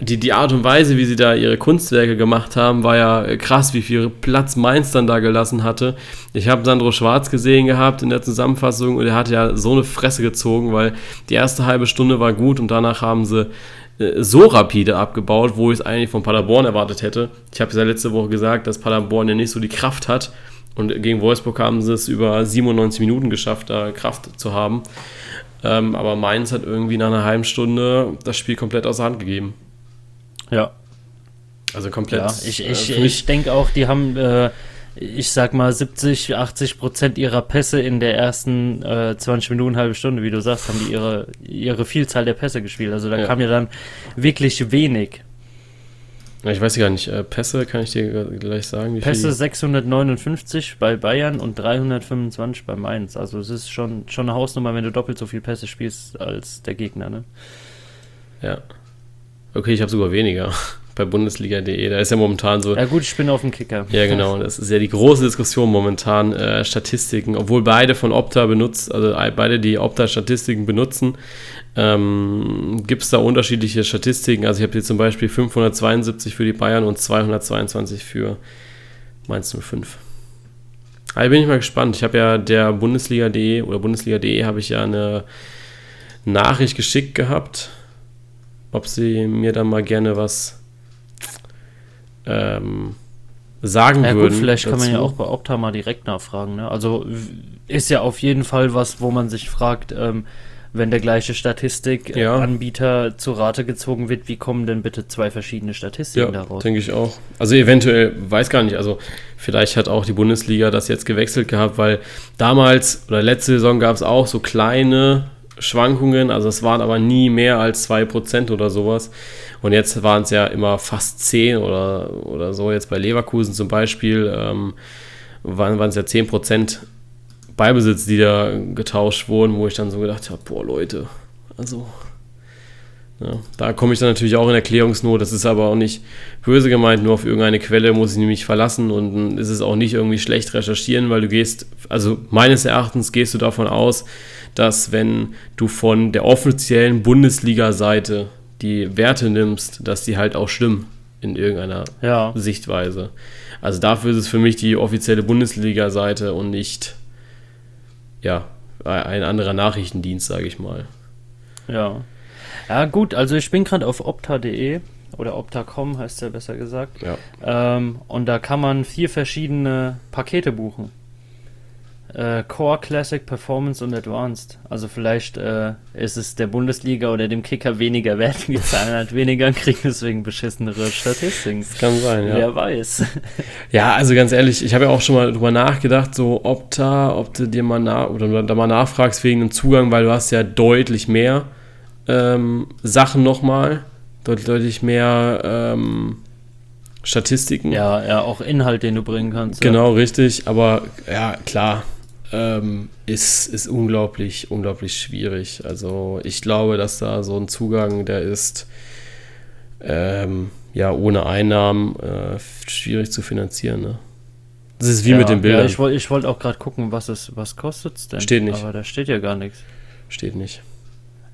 die, die Art und Weise, wie sie da ihre Kunstwerke gemacht haben, war ja krass, wie viel Platz Mainz dann da gelassen hatte. Ich habe Sandro Schwarz gesehen gehabt in der Zusammenfassung und er hat ja so eine Fresse gezogen, weil die erste halbe Stunde war gut und danach haben sie äh, so rapide abgebaut, wo ich es eigentlich von Paderborn erwartet hätte. Ich habe ja letzte Woche gesagt, dass Paderborn ja nicht so die Kraft hat und gegen Wolfsburg haben sie es über 97 Minuten geschafft, da Kraft zu haben. Ähm, aber Mainz hat irgendwie nach einer halben Stunde das Spiel komplett außer Hand gegeben. Ja. Also komplett. Ja, ich ich, äh, ich denke auch, die haben, äh, ich sag mal, 70, 80 Prozent ihrer Pässe in der ersten äh, 20 Minuten, halbe Stunde, wie du sagst, haben die ihre, ihre Vielzahl der Pässe gespielt. Also da ja. kam ja dann wirklich wenig. Ich weiß gar nicht, äh, Pässe kann ich dir gleich sagen. Pässe 659 bei Bayern und 325 bei Mainz. Also es ist schon, schon eine Hausnummer, wenn du doppelt so viel Pässe spielst als der Gegner, ne? Ja. Okay, ich habe sogar weniger bei Bundesliga.de. Da ist ja momentan so. Ja, gut, ich bin auf dem Kicker. Ja, genau. Das ist ja die große Diskussion momentan. Äh, Statistiken, obwohl beide von Opta benutzt, also beide die Opta-Statistiken benutzen, ähm, gibt es da unterschiedliche Statistiken. Also, ich habe hier zum Beispiel 572 für die Bayern und 222 für Mainz 05. Also bin ich mal gespannt. Ich habe ja der Bundesliga.de oder Bundesliga.de habe ich ja eine Nachricht geschickt gehabt, ob sie mir dann mal gerne was ähm, sagen ja, würden. Gut, vielleicht dazu. kann man ja auch bei Opta mal direkt nachfragen. Ne? Also ist ja auf jeden Fall was, wo man sich fragt, ähm, wenn der gleiche Statistikanbieter ja. zu Rate gezogen wird, wie kommen denn bitte zwei verschiedene Statistiken ja, daraus? denke ich auch. Also eventuell, weiß gar nicht, also vielleicht hat auch die Bundesliga das jetzt gewechselt gehabt, weil damals oder letzte Saison gab es auch so kleine Schwankungen, also es waren aber nie mehr als 2% oder sowas. Und jetzt waren es ja immer fast 10 oder, oder so. Jetzt bei Leverkusen zum Beispiel ähm, waren, waren es ja 10 Beibesitz, die da getauscht wurden, wo ich dann so gedacht habe, boah Leute, also ja, da komme ich dann natürlich auch in Erklärungsnot. Das ist aber auch nicht böse gemeint, nur auf irgendeine Quelle muss ich nämlich verlassen und ist es auch nicht irgendwie schlecht recherchieren, weil du gehst, also meines Erachtens gehst du davon aus, dass wenn du von der offiziellen Bundesliga-Seite die Werte nimmst, dass die halt auch stimmen in irgendeiner ja. Sichtweise. Also dafür ist es für mich die offizielle Bundesliga-Seite und nicht ja, ein anderer Nachrichtendienst, sage ich mal. Ja. Ja, gut, also ich bin gerade auf opta.de oder opta.com heißt ja besser gesagt. Ja. Ähm, und da kann man vier verschiedene Pakete buchen äh, Core, Classic, Performance und Advanced. Also vielleicht äh, ist es der Bundesliga oder dem Kicker weniger wert, die zahlen halt weniger und kriegen deswegen beschissenere Statistiken. Das kann sein, ja. Wer weiß. Ja, also ganz ehrlich, ich habe ja auch schon mal drüber nachgedacht, so ob da, ob du dir mal nach oder da mal nachfragst wegen dem Zugang, weil du hast ja deutlich mehr ähm, Sachen nochmal, deutlich, deutlich mehr ähm, Statistiken. Ja, ja, auch Inhalt, den du bringen kannst. Genau, ja. richtig. Aber ja, klar, ähm, ist, ist unglaublich, unglaublich schwierig. Also ich glaube, dass da so ein Zugang, der ist ähm, ja ohne Einnahmen äh, schwierig zu finanzieren. Ne? Das ist wie ja, mit den Bildern. Ja, ich wollte ich wollt auch gerade gucken, was es, was kostet es denn? Steht nicht. Aber da steht ja gar nichts. Steht nicht.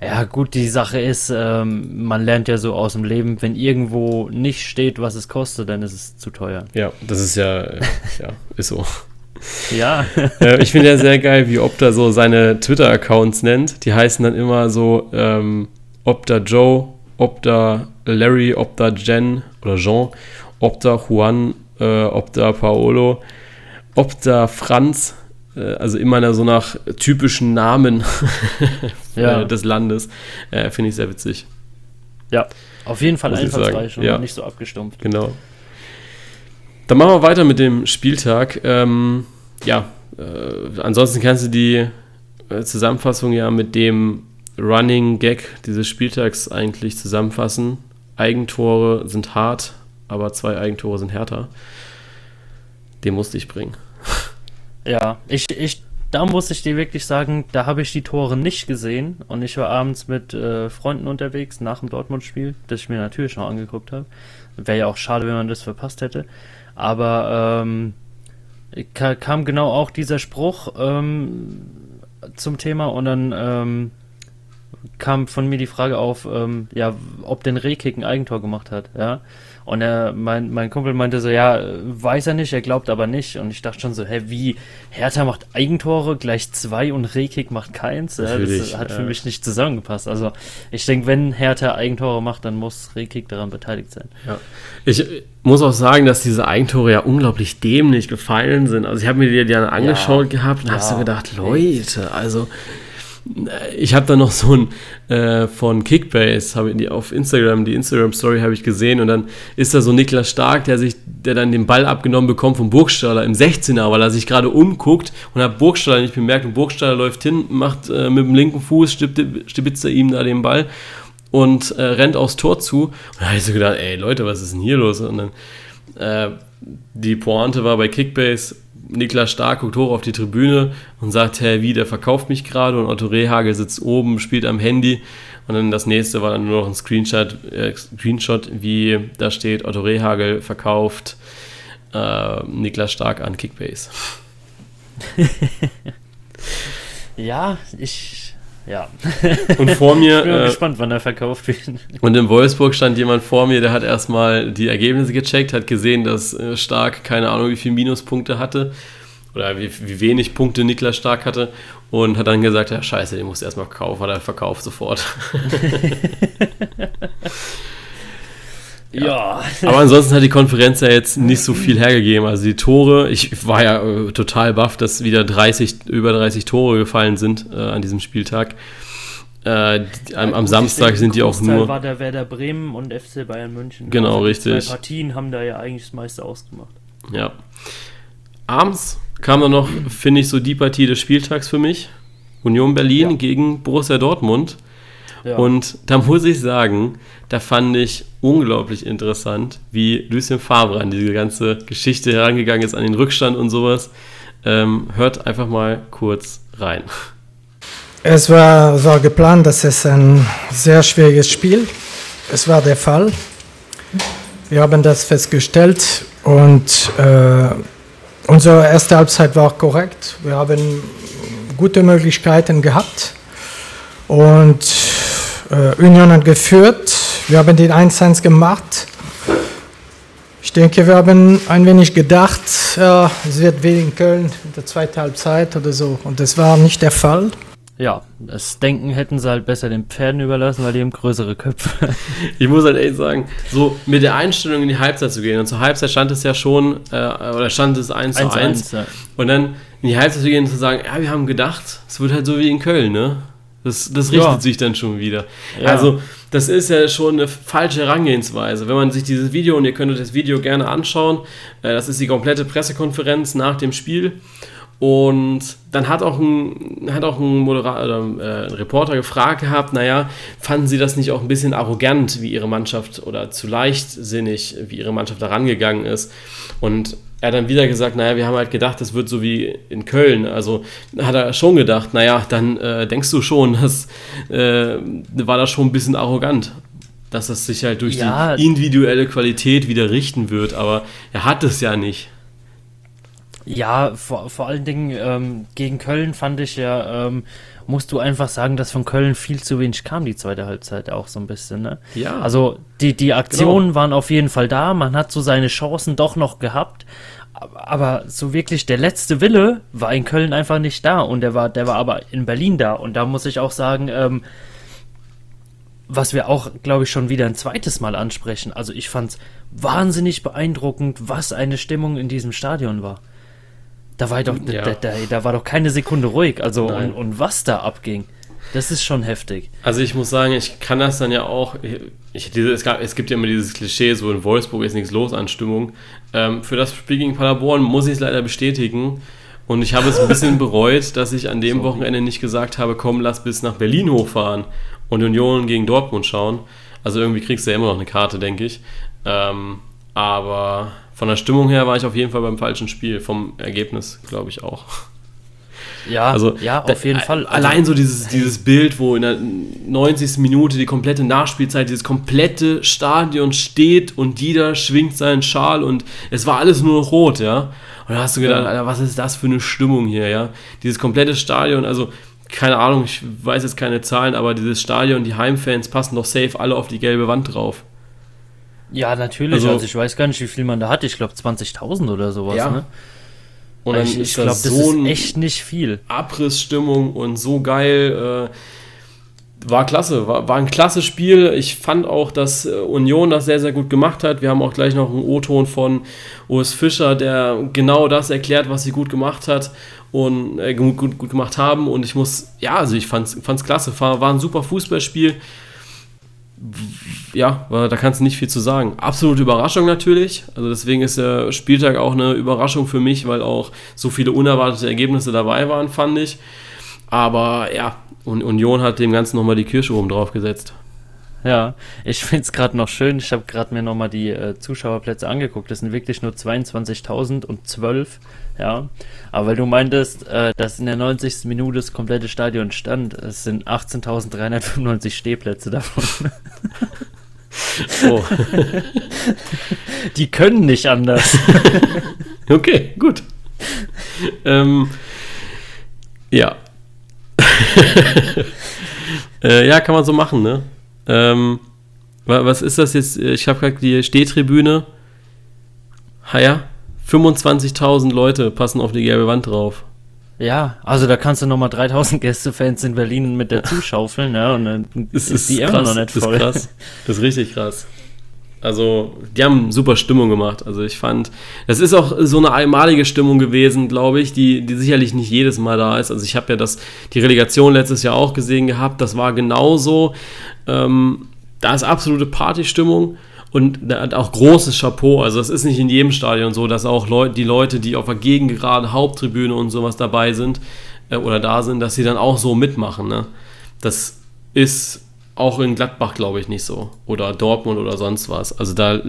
Ja, gut, die Sache ist, ähm, man lernt ja so aus dem Leben, wenn irgendwo nicht steht, was es kostet, dann ist es zu teuer. Ja, das ist ja, ja, ist so. Ja. äh, ich finde ja sehr geil, wie Opta so seine Twitter-Accounts nennt. Die heißen dann immer so ähm, Opta Joe, Opta Larry, Opta Jen oder Jean, Opta Juan, äh, Opta Paolo, Opta Franz. Äh, also immer so nach typischen Namen ja. des Landes. Äh, finde ich sehr witzig. Ja, auf jeden Fall einfallsreich und ja. nicht so abgestumpft. Genau. Dann machen wir weiter mit dem Spieltag. Ähm, ja, äh, ansonsten kannst du die äh, Zusammenfassung ja mit dem Running Gag dieses Spieltags eigentlich zusammenfassen. Eigentore sind hart, aber zwei Eigentore sind härter. Den musste ich bringen. Ja, ich, ich, da muss ich dir wirklich sagen, da habe ich die Tore nicht gesehen und ich war abends mit äh, Freunden unterwegs nach dem Dortmund-Spiel, das ich mir natürlich noch angeguckt habe. Wäre ja auch schade, wenn man das verpasst hätte. Aber ähm, kam genau auch dieser Spruch ähm, zum Thema und dann ähm, kam von mir die Frage auf, ähm, ja, ob denn Rehkick ein Eigentor gemacht hat, ja. Und er, mein, mein Kumpel meinte so, ja, weiß er nicht, er glaubt aber nicht. Und ich dachte schon so, hä, wie, Hertha macht Eigentore gleich zwei und Rekik macht keins? Ja, das hat für mich nicht zusammengepasst. Also ich denke, wenn Hertha Eigentore macht, dann muss Rekik daran beteiligt sein. Ja. Ich muss auch sagen, dass diese Eigentore ja unglaublich dämlich gefallen sind. Also ich habe mir die dann angeschaut ja. gehabt und ja. habe so gedacht, Leute, also ich habe da noch so ein äh, von Kickbase, habe ich auf Instagram, die Instagram-Story habe ich gesehen und dann ist da so Niklas Stark, der sich, der dann den Ball abgenommen bekommt vom Burgstaller im 16er, weil er sich gerade umguckt und hat Burgstaller nicht bemerkt und Burgstaller läuft hin, macht äh, mit dem linken Fuß, stibitzt er ihm da den Ball und äh, rennt aufs Tor zu. Und da habe ich so gedacht, ey Leute, was ist denn hier los? Und dann äh, die Pointe war bei Kickbase, Niklas Stark guckt hoch auf die Tribüne und sagt, hey, wie, der verkauft mich gerade und Otto Rehagel sitzt oben, spielt am Handy und dann das nächste war dann nur noch ein Screenshot, äh, Screenshot wie da steht, Otto Rehagel verkauft äh, Niklas Stark an Kickbase. ja, ich ja. Und vor mir. ich bin äh, gespannt, wann er verkauft wird. Und in Wolfsburg stand jemand vor mir, der hat erstmal die Ergebnisse gecheckt, hat gesehen, dass äh, Stark keine Ahnung, wie viele Minuspunkte hatte. Oder wie, wie wenig Punkte Niklas Stark hatte. Und hat dann gesagt: Ja, scheiße, den musst du erstmal kaufen. Hat er verkauft sofort. Ja. Aber ansonsten hat die Konferenz ja jetzt nicht so viel hergegeben. Also die Tore, ich war ja äh, total baff, dass wieder 30, über 30 Tore gefallen sind äh, an diesem Spieltag. Äh, am, am Samstag sind die auch nur. war der Werder Bremen und FC Bayern München. Genau, also richtig. Zwei Partien haben da ja eigentlich das meiste ausgemacht. Ja. Abends kam dann noch, finde ich, so die Partie des Spieltags für mich. Union Berlin ja. gegen Borussia Dortmund. Ja. Und da muss ich sagen, da fand ich unglaublich interessant, wie Lucien Favre an diese ganze Geschichte herangegangen ist, an den Rückstand und sowas. Ähm, hört einfach mal kurz rein. Es war, war geplant, dass es ein sehr schwieriges Spiel. Es war der Fall. Wir haben das festgestellt und äh, unsere erste Halbzeit war korrekt. Wir haben gute Möglichkeiten gehabt und Union hat geführt. Wir haben den 1-1 gemacht. Ich denke, wir haben ein wenig gedacht, ja, es wird wegen Köln in der zweiten Halbzeit oder so. Und das war nicht der Fall. Ja, das Denken hätten sie halt besser den Pferden überlassen, weil die haben größere Köpfe. Ich muss halt echt sagen, so mit der Einstellung in die Halbzeit zu gehen. Und zur Halbzeit stand es ja schon, äh, oder stand es 1 zu 1. 1 ja. Und dann in die Halbzeit zu gehen und zu sagen, ja, wir haben gedacht, es wird halt so wie in Köln, ne? Das, das richtet ja. sich dann schon wieder. Ja. Also, das ist ja schon eine falsche Herangehensweise. Wenn man sich dieses Video, und ihr könnt euch das Video gerne anschauen, äh, das ist die komplette Pressekonferenz nach dem Spiel. Und dann hat auch ein, hat auch ein, Moderator, äh, ein Reporter gefragt gehabt, naja, fanden Sie das nicht auch ein bisschen arrogant, wie Ihre Mannschaft oder zu leichtsinnig, wie Ihre Mannschaft da rangegangen ist? Und er hat dann wieder gesagt, naja, wir haben halt gedacht, das wird so wie in Köln. Also hat er schon gedacht, naja, dann äh, denkst du schon, das äh, war das schon ein bisschen arrogant, dass das sich halt durch ja. die individuelle Qualität wieder richten wird, aber er hat es ja nicht. Ja, vor, vor allen Dingen ähm, gegen Köln fand ich ja, ähm, musst du einfach sagen, dass von Köln viel zu wenig kam, die zweite Halbzeit auch so ein bisschen. Ne? Ja. Also die, die Aktionen genau. waren auf jeden Fall da, man hat so seine Chancen doch noch gehabt, aber so wirklich der letzte Wille war in Köln einfach nicht da und der war, der war aber in Berlin da und da muss ich auch sagen, ähm, was wir auch, glaube ich, schon wieder ein zweites Mal ansprechen. Also ich fand es wahnsinnig beeindruckend, was eine Stimmung in diesem Stadion war. Da war doch, ja. da, da, da, war doch keine Sekunde ruhig. Also und, und, was da abging, das ist schon heftig. Also ich muss sagen, ich kann das dann ja auch. Ich, diese, es, gab, es, gibt ja immer dieses Klischee, so in Wolfsburg ist nichts los an Stimmung. Ähm, für das Spiel gegen Paderborn muss ich es leider bestätigen. Und ich habe es ein bisschen bereut, dass ich an dem Sorry. Wochenende nicht gesagt habe, komm, lass bis nach Berlin hochfahren und Union gegen Dortmund schauen. Also irgendwie kriegst du ja immer noch eine Karte, denke ich. Ähm, aber von der Stimmung her war ich auf jeden Fall beim falschen Spiel. Vom Ergebnis, glaube ich, auch. Ja, also, ja, auf jeden Fall. Also, allein so dieses, dieses Bild, wo in der 90. Minute die komplette Nachspielzeit, dieses komplette Stadion steht und jeder schwingt seinen Schal und es war alles nur noch rot, ja. Und da hast du gedacht, Alter, was ist das für eine Stimmung hier, ja? Dieses komplette Stadion, also keine Ahnung, ich weiß jetzt keine Zahlen, aber dieses Stadion, die Heimfans passen doch safe alle auf die gelbe Wand drauf. Ja, natürlich. Also, also, ich weiß gar nicht, wie viel man da hat. Ich glaube 20.000 oder sowas. Ja. Ne? Und dann ich, ich glaube, das, so ist echt nicht viel. Abrissstimmung und so geil. Äh, war klasse, war, war ein klasse Spiel. Ich fand auch, dass äh, Union das sehr, sehr gut gemacht hat. Wir haben auch gleich noch einen O-Ton von Urs Fischer, der genau das erklärt, was sie gut gemacht hat und äh, gut, gut, gut, gemacht haben. Und ich muss, ja, also ich fand es klasse. War, war ein super Fußballspiel ja, da kannst du nicht viel zu sagen. Absolute Überraschung natürlich. Also deswegen ist der Spieltag auch eine Überraschung für mich, weil auch so viele unerwartete Ergebnisse dabei waren, fand ich. Aber ja, Union hat dem Ganzen nochmal die Kirsche oben drauf gesetzt. Ja, ich finde es gerade noch schön. Ich habe gerade mir nochmal die äh, Zuschauerplätze angeguckt. Das sind wirklich nur 22.012. Ja, aber weil du meintest, äh, dass in der 90. Minute das komplette Stadion stand, es sind 18.395 Stehplätze davon. Oh. die können nicht anders. okay, gut. Ähm, ja. äh, ja, kann man so machen, ne? Ähm, was ist das jetzt? Ich habe gerade die Stehtribüne. Ha ja, 25.000 Leute passen auf die gelbe Wand drauf. Ja, also da kannst du nochmal 3000 Gästefans in Berlin mit der zuschaufeln, ja, und dann ist, ist die immer noch nicht voll. Das ist krass. Das ist richtig krass. Also, die haben super Stimmung gemacht. Also, ich fand, das ist auch so eine einmalige Stimmung gewesen, glaube ich, die, die sicherlich nicht jedes Mal da ist. Also, ich habe ja das, die Relegation letztes Jahr auch gesehen gehabt. Das war genauso. Ähm, da ist absolute Partystimmung und auch großes Chapeau. Also, es ist nicht in jedem Stadion so, dass auch Leute, die Leute, die auf der Gegengeraden Haupttribüne und sowas dabei sind äh, oder da sind, dass sie dann auch so mitmachen. Ne? Das ist auch in Gladbach, glaube ich, nicht so. Oder Dortmund oder sonst was. Also da,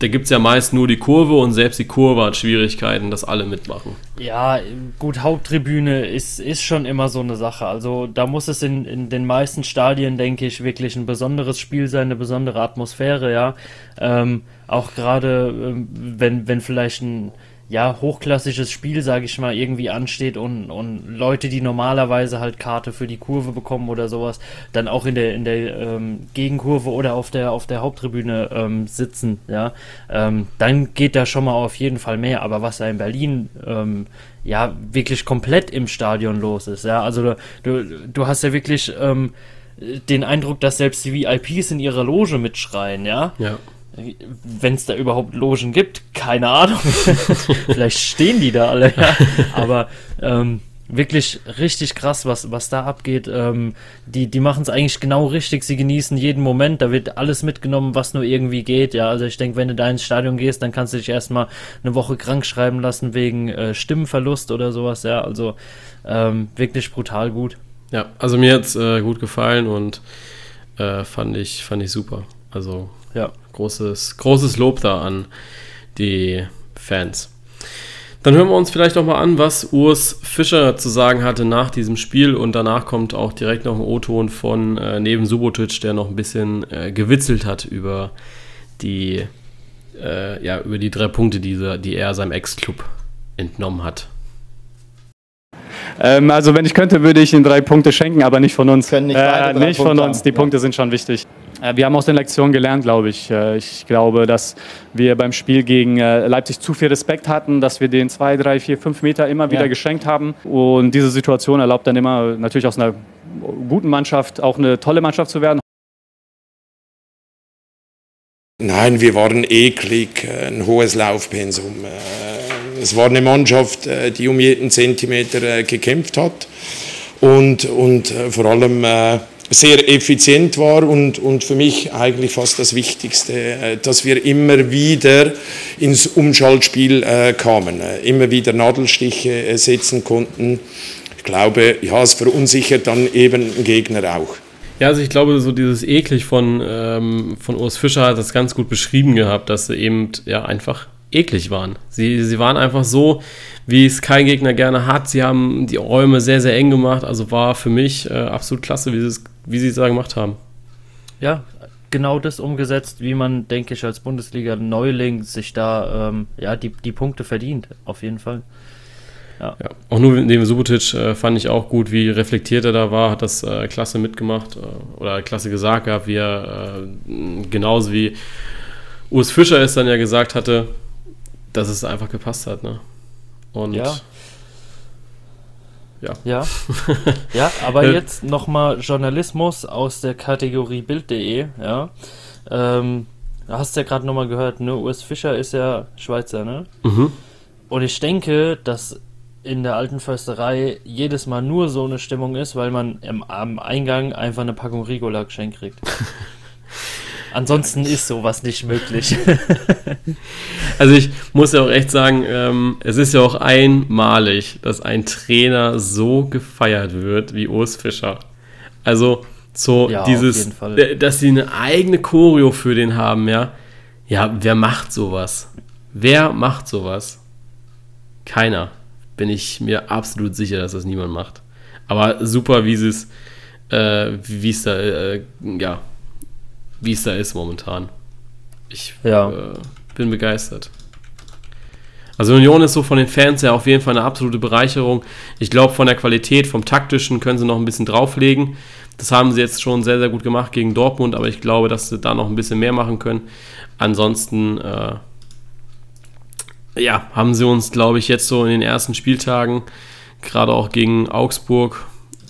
da gibt es ja meist nur die Kurve und selbst die Kurve hat Schwierigkeiten, dass alle mitmachen. Ja, gut, Haupttribüne ist, ist schon immer so eine Sache. Also da muss es in, in den meisten Stadien, denke ich, wirklich ein besonderes Spiel sein, eine besondere Atmosphäre, ja. Ähm, auch gerade, ähm, wenn, wenn vielleicht ein ja, hochklassisches Spiel, sage ich mal, irgendwie ansteht und, und Leute, die normalerweise halt Karte für die Kurve bekommen oder sowas, dann auch in der, in der ähm, Gegenkurve oder auf der, auf der Haupttribüne ähm, sitzen, ja, ähm, dann geht da schon mal auf jeden Fall mehr. Aber was da in Berlin ähm, ja wirklich komplett im Stadion los ist, ja, also du, du hast ja wirklich ähm, den Eindruck, dass selbst die VIPs in ihrer Loge mitschreien, ja. Ja wenn es da überhaupt Logen gibt, keine Ahnung. Vielleicht stehen die da alle, ja. Aber ähm, wirklich richtig krass, was, was da abgeht. Ähm, die die machen es eigentlich genau richtig. Sie genießen jeden Moment. Da wird alles mitgenommen, was nur irgendwie geht. Ja, also ich denke, wenn du da ins Stadion gehst, dann kannst du dich erstmal eine Woche krank schreiben lassen wegen äh, Stimmenverlust oder sowas. Ja, also ähm, wirklich brutal gut. Ja, also mir hat es äh, gut gefallen und äh, fand, ich, fand ich super. Also ja, großes, großes Lob da an die Fans. Dann hören wir uns vielleicht noch mal an, was Urs Fischer zu sagen hatte nach diesem Spiel und danach kommt auch direkt noch ein O-Ton von äh, neben Subotic, der noch ein bisschen äh, gewitzelt hat über die, äh, ja, über die drei Punkte, die, die er seinem Ex-Club entnommen hat. Ähm, also wenn ich könnte, würde ich Ihnen drei Punkte schenken, aber nicht von uns. Können nicht, äh, nicht von uns. Die Punkte sind schon wichtig. Äh, wir haben aus den Lektionen gelernt, glaube ich. Äh, ich glaube, dass wir beim Spiel gegen äh, Leipzig zu viel Respekt hatten, dass wir den zwei, drei, vier, fünf Meter immer wieder ja. geschenkt haben. Und diese Situation erlaubt dann immer natürlich aus einer guten Mannschaft auch eine tolle Mannschaft zu werden. Nein, wir waren eklig, ein hohes Laufpensum. Es war eine Mannschaft, die um jeden Zentimeter gekämpft hat und, und vor allem sehr effizient war und, und für mich eigentlich fast das Wichtigste, äh, dass wir immer wieder ins Umschaltspiel äh, kamen, äh, immer wieder Nadelstiche äh, setzen konnten. Ich glaube, ja, es verunsichert dann eben einen Gegner auch. Ja, also ich glaube, so dieses eklig von, ähm, von Urs Fischer hat das ganz gut beschrieben gehabt, dass eben ja einfach eklig waren. Sie, sie waren einfach so, wie es kein Gegner gerne hat. Sie haben die Räume sehr, sehr eng gemacht. Also war für mich äh, absolut klasse, wie sie es wie sie es da gemacht haben. Ja, genau das umgesetzt, wie man, denke ich, als Bundesliga-Neuling sich da ähm, ja, die, die Punkte verdient, auf jeden Fall. Ja. ja. Auch nur neben Subotic äh, fand ich auch gut, wie reflektiert er da war, hat das äh, klasse mitgemacht äh, oder klasse gesagt gehabt, wie er äh, genauso wie Urs Fischer es dann ja gesagt hatte, dass es einfach gepasst hat. Ne? Und ja. Ja. Ja, ja aber äh. jetzt nochmal Journalismus aus der Kategorie Bild.de, ja. Ähm, hast ja gerade nochmal gehört, ne? Urs Fischer ist ja Schweizer, ne? Mhm. Und ich denke, dass in der alten Försterei jedes Mal nur so eine Stimmung ist, weil man im, am Eingang einfach eine Packung Rigola geschenkt kriegt. Ansonsten ist sowas nicht möglich. also ich muss ja auch echt sagen, ähm, es ist ja auch einmalig, dass ein Trainer so gefeiert wird wie Urs Fischer. Also So ja, dieses, dass sie eine eigene Choreo für den haben, ja. Ja, wer macht sowas? Wer macht sowas? Keiner. Bin ich mir absolut sicher, dass das niemand macht. Aber super, wie es, äh, wie es da, äh, ja, wie es da ist momentan. Ich ja. äh, bin begeistert. Also Union ist so von den Fans her auf jeden Fall eine absolute Bereicherung. Ich glaube, von der Qualität, vom taktischen können sie noch ein bisschen drauflegen. Das haben sie jetzt schon sehr, sehr gut gemacht gegen Dortmund, aber ich glaube, dass sie da noch ein bisschen mehr machen können. Ansonsten, äh, ja, haben sie uns, glaube ich, jetzt so in den ersten Spieltagen, gerade auch gegen Augsburg,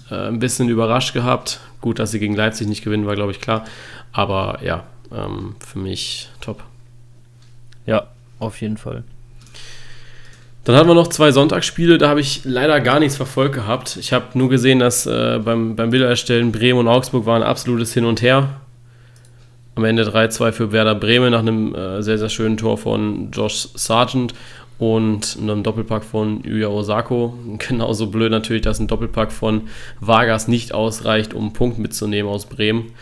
äh, ein bisschen überrascht gehabt. Gut, dass sie gegen Leipzig nicht gewinnen, war, glaube ich, klar. Aber ja, ähm, für mich top. Ja, auf jeden Fall. Dann hatten wir noch zwei Sonntagsspiele, da habe ich leider gar nichts verfolgt gehabt. Ich habe nur gesehen, dass äh, beim, beim Bildererstellen Bremen und Augsburg war ein absolutes Hin und Her. Am Ende 3-2 für Werder Bremen nach einem äh, sehr, sehr schönen Tor von Josh Sargent und einem Doppelpack von Yuya Osako. Genauso blöd natürlich, dass ein Doppelpack von Vargas nicht ausreicht, um einen Punkt mitzunehmen aus Bremen.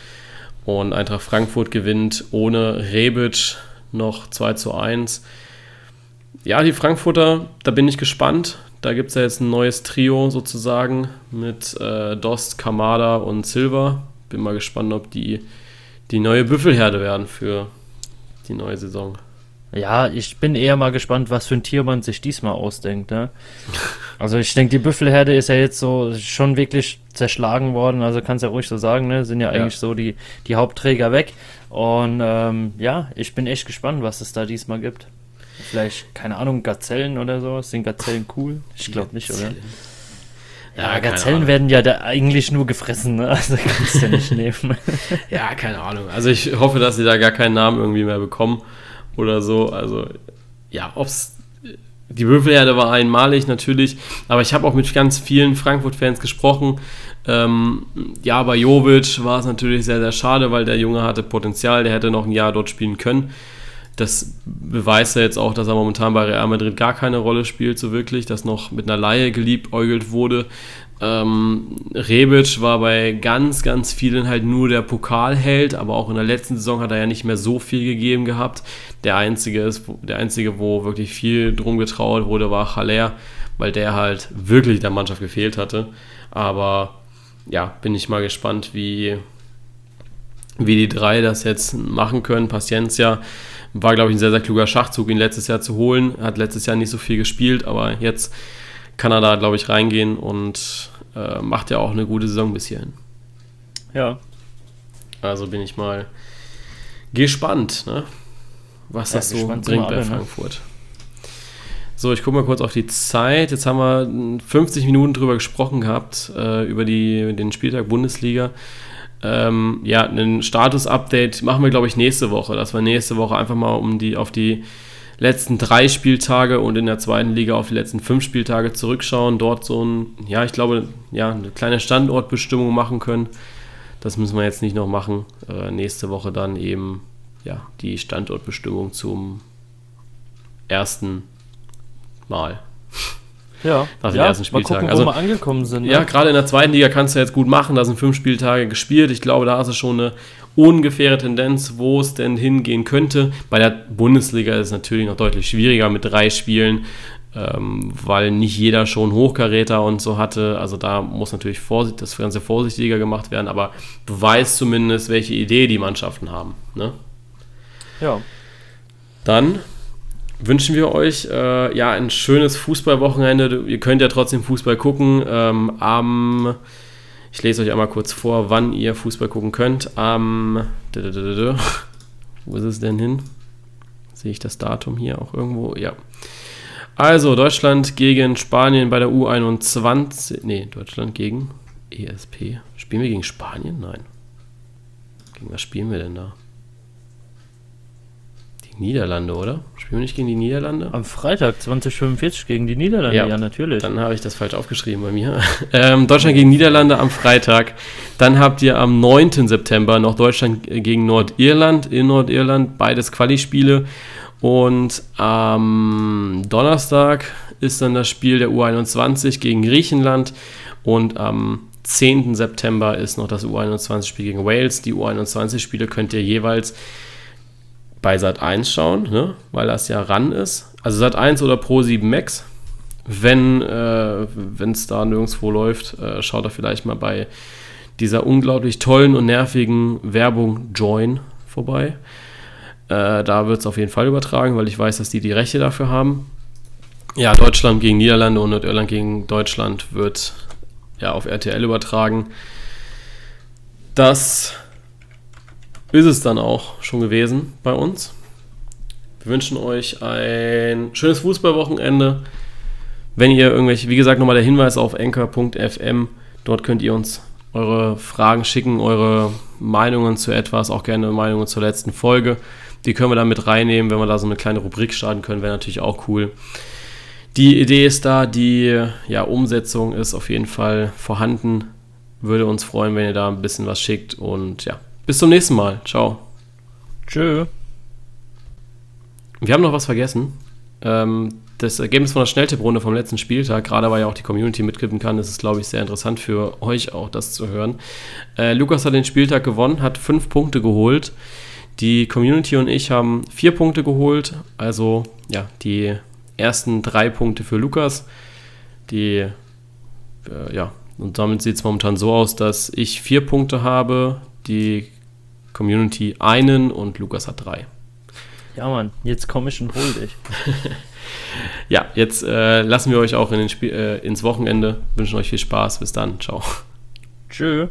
Und Eintracht Frankfurt gewinnt ohne Rebic noch 2 zu 1 ja, die Frankfurter, da bin ich gespannt. Da gibt es ja jetzt ein neues Trio sozusagen mit äh, Dost, Kamada und Silva. Bin mal gespannt, ob die die neue Büffelherde werden für die neue Saison. Ja, ich bin eher mal gespannt, was für ein Tier man sich diesmal ausdenkt. Ne? Also ich denke, die Büffelherde ist ja jetzt so schon wirklich zerschlagen worden. Also kannst ja ruhig so sagen, ne? Sind ja eigentlich ja. so die, die Hauptträger weg. Und ähm, ja, ich bin echt gespannt, was es da diesmal gibt. Vielleicht, keine Ahnung, Gazellen oder so. Sind Gazellen cool? Ich glaube nicht, oder? Ja, ja Gazellen werden ja da eigentlich nur gefressen, ne? also kannst du ja nicht nehmen. ja, keine Ahnung. Also ich hoffe, dass sie da gar keinen Namen irgendwie mehr bekommen oder so. Also ja, ob's die Würfelherde war einmalig natürlich, aber ich habe auch mit ganz vielen Frankfurt-Fans gesprochen. Ähm, ja, bei Jovic war es natürlich sehr, sehr schade, weil der Junge hatte Potenzial, der hätte noch ein Jahr dort spielen können. Das beweist ja jetzt auch, dass er momentan bei Real Madrid gar keine Rolle spielt, so wirklich, dass noch mit einer Laie geliebäugelt wurde. Ähm, Rebic war bei ganz, ganz vielen halt nur der Pokalheld, aber auch in der letzten Saison hat er ja nicht mehr so viel gegeben gehabt. Der einzige, ist, der einzige wo wirklich viel drum getraut wurde, war Haller, weil der halt wirklich der Mannschaft gefehlt hatte. Aber ja, bin ich mal gespannt, wie, wie die drei das jetzt machen können. Paciencia war, glaube ich, ein sehr, sehr kluger Schachzug, ihn letztes Jahr zu holen. Hat letztes Jahr nicht so viel gespielt, aber jetzt kann er da, glaube ich, reingehen und äh, macht ja auch eine gute Saison bis hierhin. Ja. Also bin ich mal gespannt, ne? was ja, das so bringt bei ne? Frankfurt. Ne? So, ich gucke mal kurz auf die Zeit. Jetzt haben wir 50 Minuten drüber gesprochen gehabt, äh, über die, den Spieltag Bundesliga. Ähm, ja, ein Status-Update machen wir, glaube ich, nächste Woche. Dass wir nächste Woche einfach mal um die, auf die letzten drei Spieltage und in der zweiten Liga auf die letzten fünf Spieltage zurückschauen. Dort so ein, ja, ich glaube, ja, eine kleine Standortbestimmung machen können. Das müssen wir jetzt nicht noch machen. Äh, nächste Woche dann eben ja, die Standortbestimmung zum ersten Mal. Ja, nach den ja, ersten Spieltagen. Mal gucken, wo also, wir angekommen sind. Ne? Ja, gerade in der zweiten Liga kannst du jetzt gut machen. Da sind fünf Spieltage gespielt. Ich glaube, da hast du schon eine ungefähre Tendenz, wo es denn hingehen könnte. Bei der Bundesliga ist es natürlich noch deutlich schwieriger mit drei Spielen, ähm, weil nicht jeder schon Hochkaräter und so hatte. Also da muss natürlich das Ganze vorsichtiger gemacht werden, aber du weißt zumindest, welche Idee die Mannschaften haben. Ne? Ja. Dann wünschen wir euch äh, ja ein schönes Fußballwochenende. Ihr könnt ja trotzdem Fußball gucken. Ähm, am, ich lese euch einmal kurz vor, wann ihr Fußball gucken könnt. Am, wo ist es denn hin? Sehe ich das Datum hier auch irgendwo? Ja. Also Deutschland gegen Spanien bei der U21. Nee, Deutschland gegen ESP. Spielen wir gegen Spanien? Nein. Gegen was spielen wir denn da? Niederlande, oder? Spielen wir nicht gegen die Niederlande? Am Freitag 2045 gegen die Niederlande, ja, ja natürlich. Dann habe ich das falsch aufgeschrieben bei mir. Ähm, Deutschland gegen Niederlande am Freitag. Dann habt ihr am 9. September noch Deutschland gegen Nordirland in Nordirland, beides Quali-Spiele. Und am Donnerstag ist dann das Spiel der U21 gegen Griechenland. Und am 10. September ist noch das U21-Spiel gegen Wales. Die U21-Spiele könnt ihr jeweils bei Sat 1 schauen, ne? weil das ja ran ist. Also Sat 1 oder Pro 7 Max. Wenn äh, es da nirgendwo läuft, äh, schaut da vielleicht mal bei dieser unglaublich tollen und nervigen Werbung Join vorbei. Äh, da wird es auf jeden Fall übertragen, weil ich weiß, dass die die Rechte dafür haben. Ja, Deutschland gegen Niederlande und Nordirland gegen Deutschland wird ja auf RTL übertragen. Das ist es dann auch schon gewesen bei uns. Wir wünschen euch ein schönes Fußballwochenende. Wenn ihr irgendwelche, wie gesagt, nochmal der Hinweis auf anchor.fm, dort könnt ihr uns eure Fragen schicken, eure Meinungen zu etwas, auch gerne Meinungen zur letzten Folge. Die können wir dann mit reinnehmen, wenn wir da so eine kleine Rubrik starten können, wäre natürlich auch cool. Die Idee ist da, die ja, Umsetzung ist auf jeden Fall vorhanden. Würde uns freuen, wenn ihr da ein bisschen was schickt und ja, bis zum nächsten Mal. Ciao. Tschö. Wir haben noch was vergessen. Ähm, das Ergebnis von der Schnelltipprunde vom letzten Spieltag, gerade weil ja auch die Community mitkippen kann, ist es, glaube ich, sehr interessant für euch auch, das zu hören. Äh, Lukas hat den Spieltag gewonnen, hat fünf Punkte geholt. Die Community und ich haben vier Punkte geholt. Also, ja, die ersten drei Punkte für Lukas. Die, äh, ja, und damit sieht es momentan so aus, dass ich vier Punkte habe, die Community einen und Lukas hat drei. Ja, Mann, jetzt komme ich und hol dich. ja, jetzt äh, lassen wir euch auch in den Spiel, äh, ins Wochenende. Wünschen euch viel Spaß. Bis dann. Ciao. Tschö.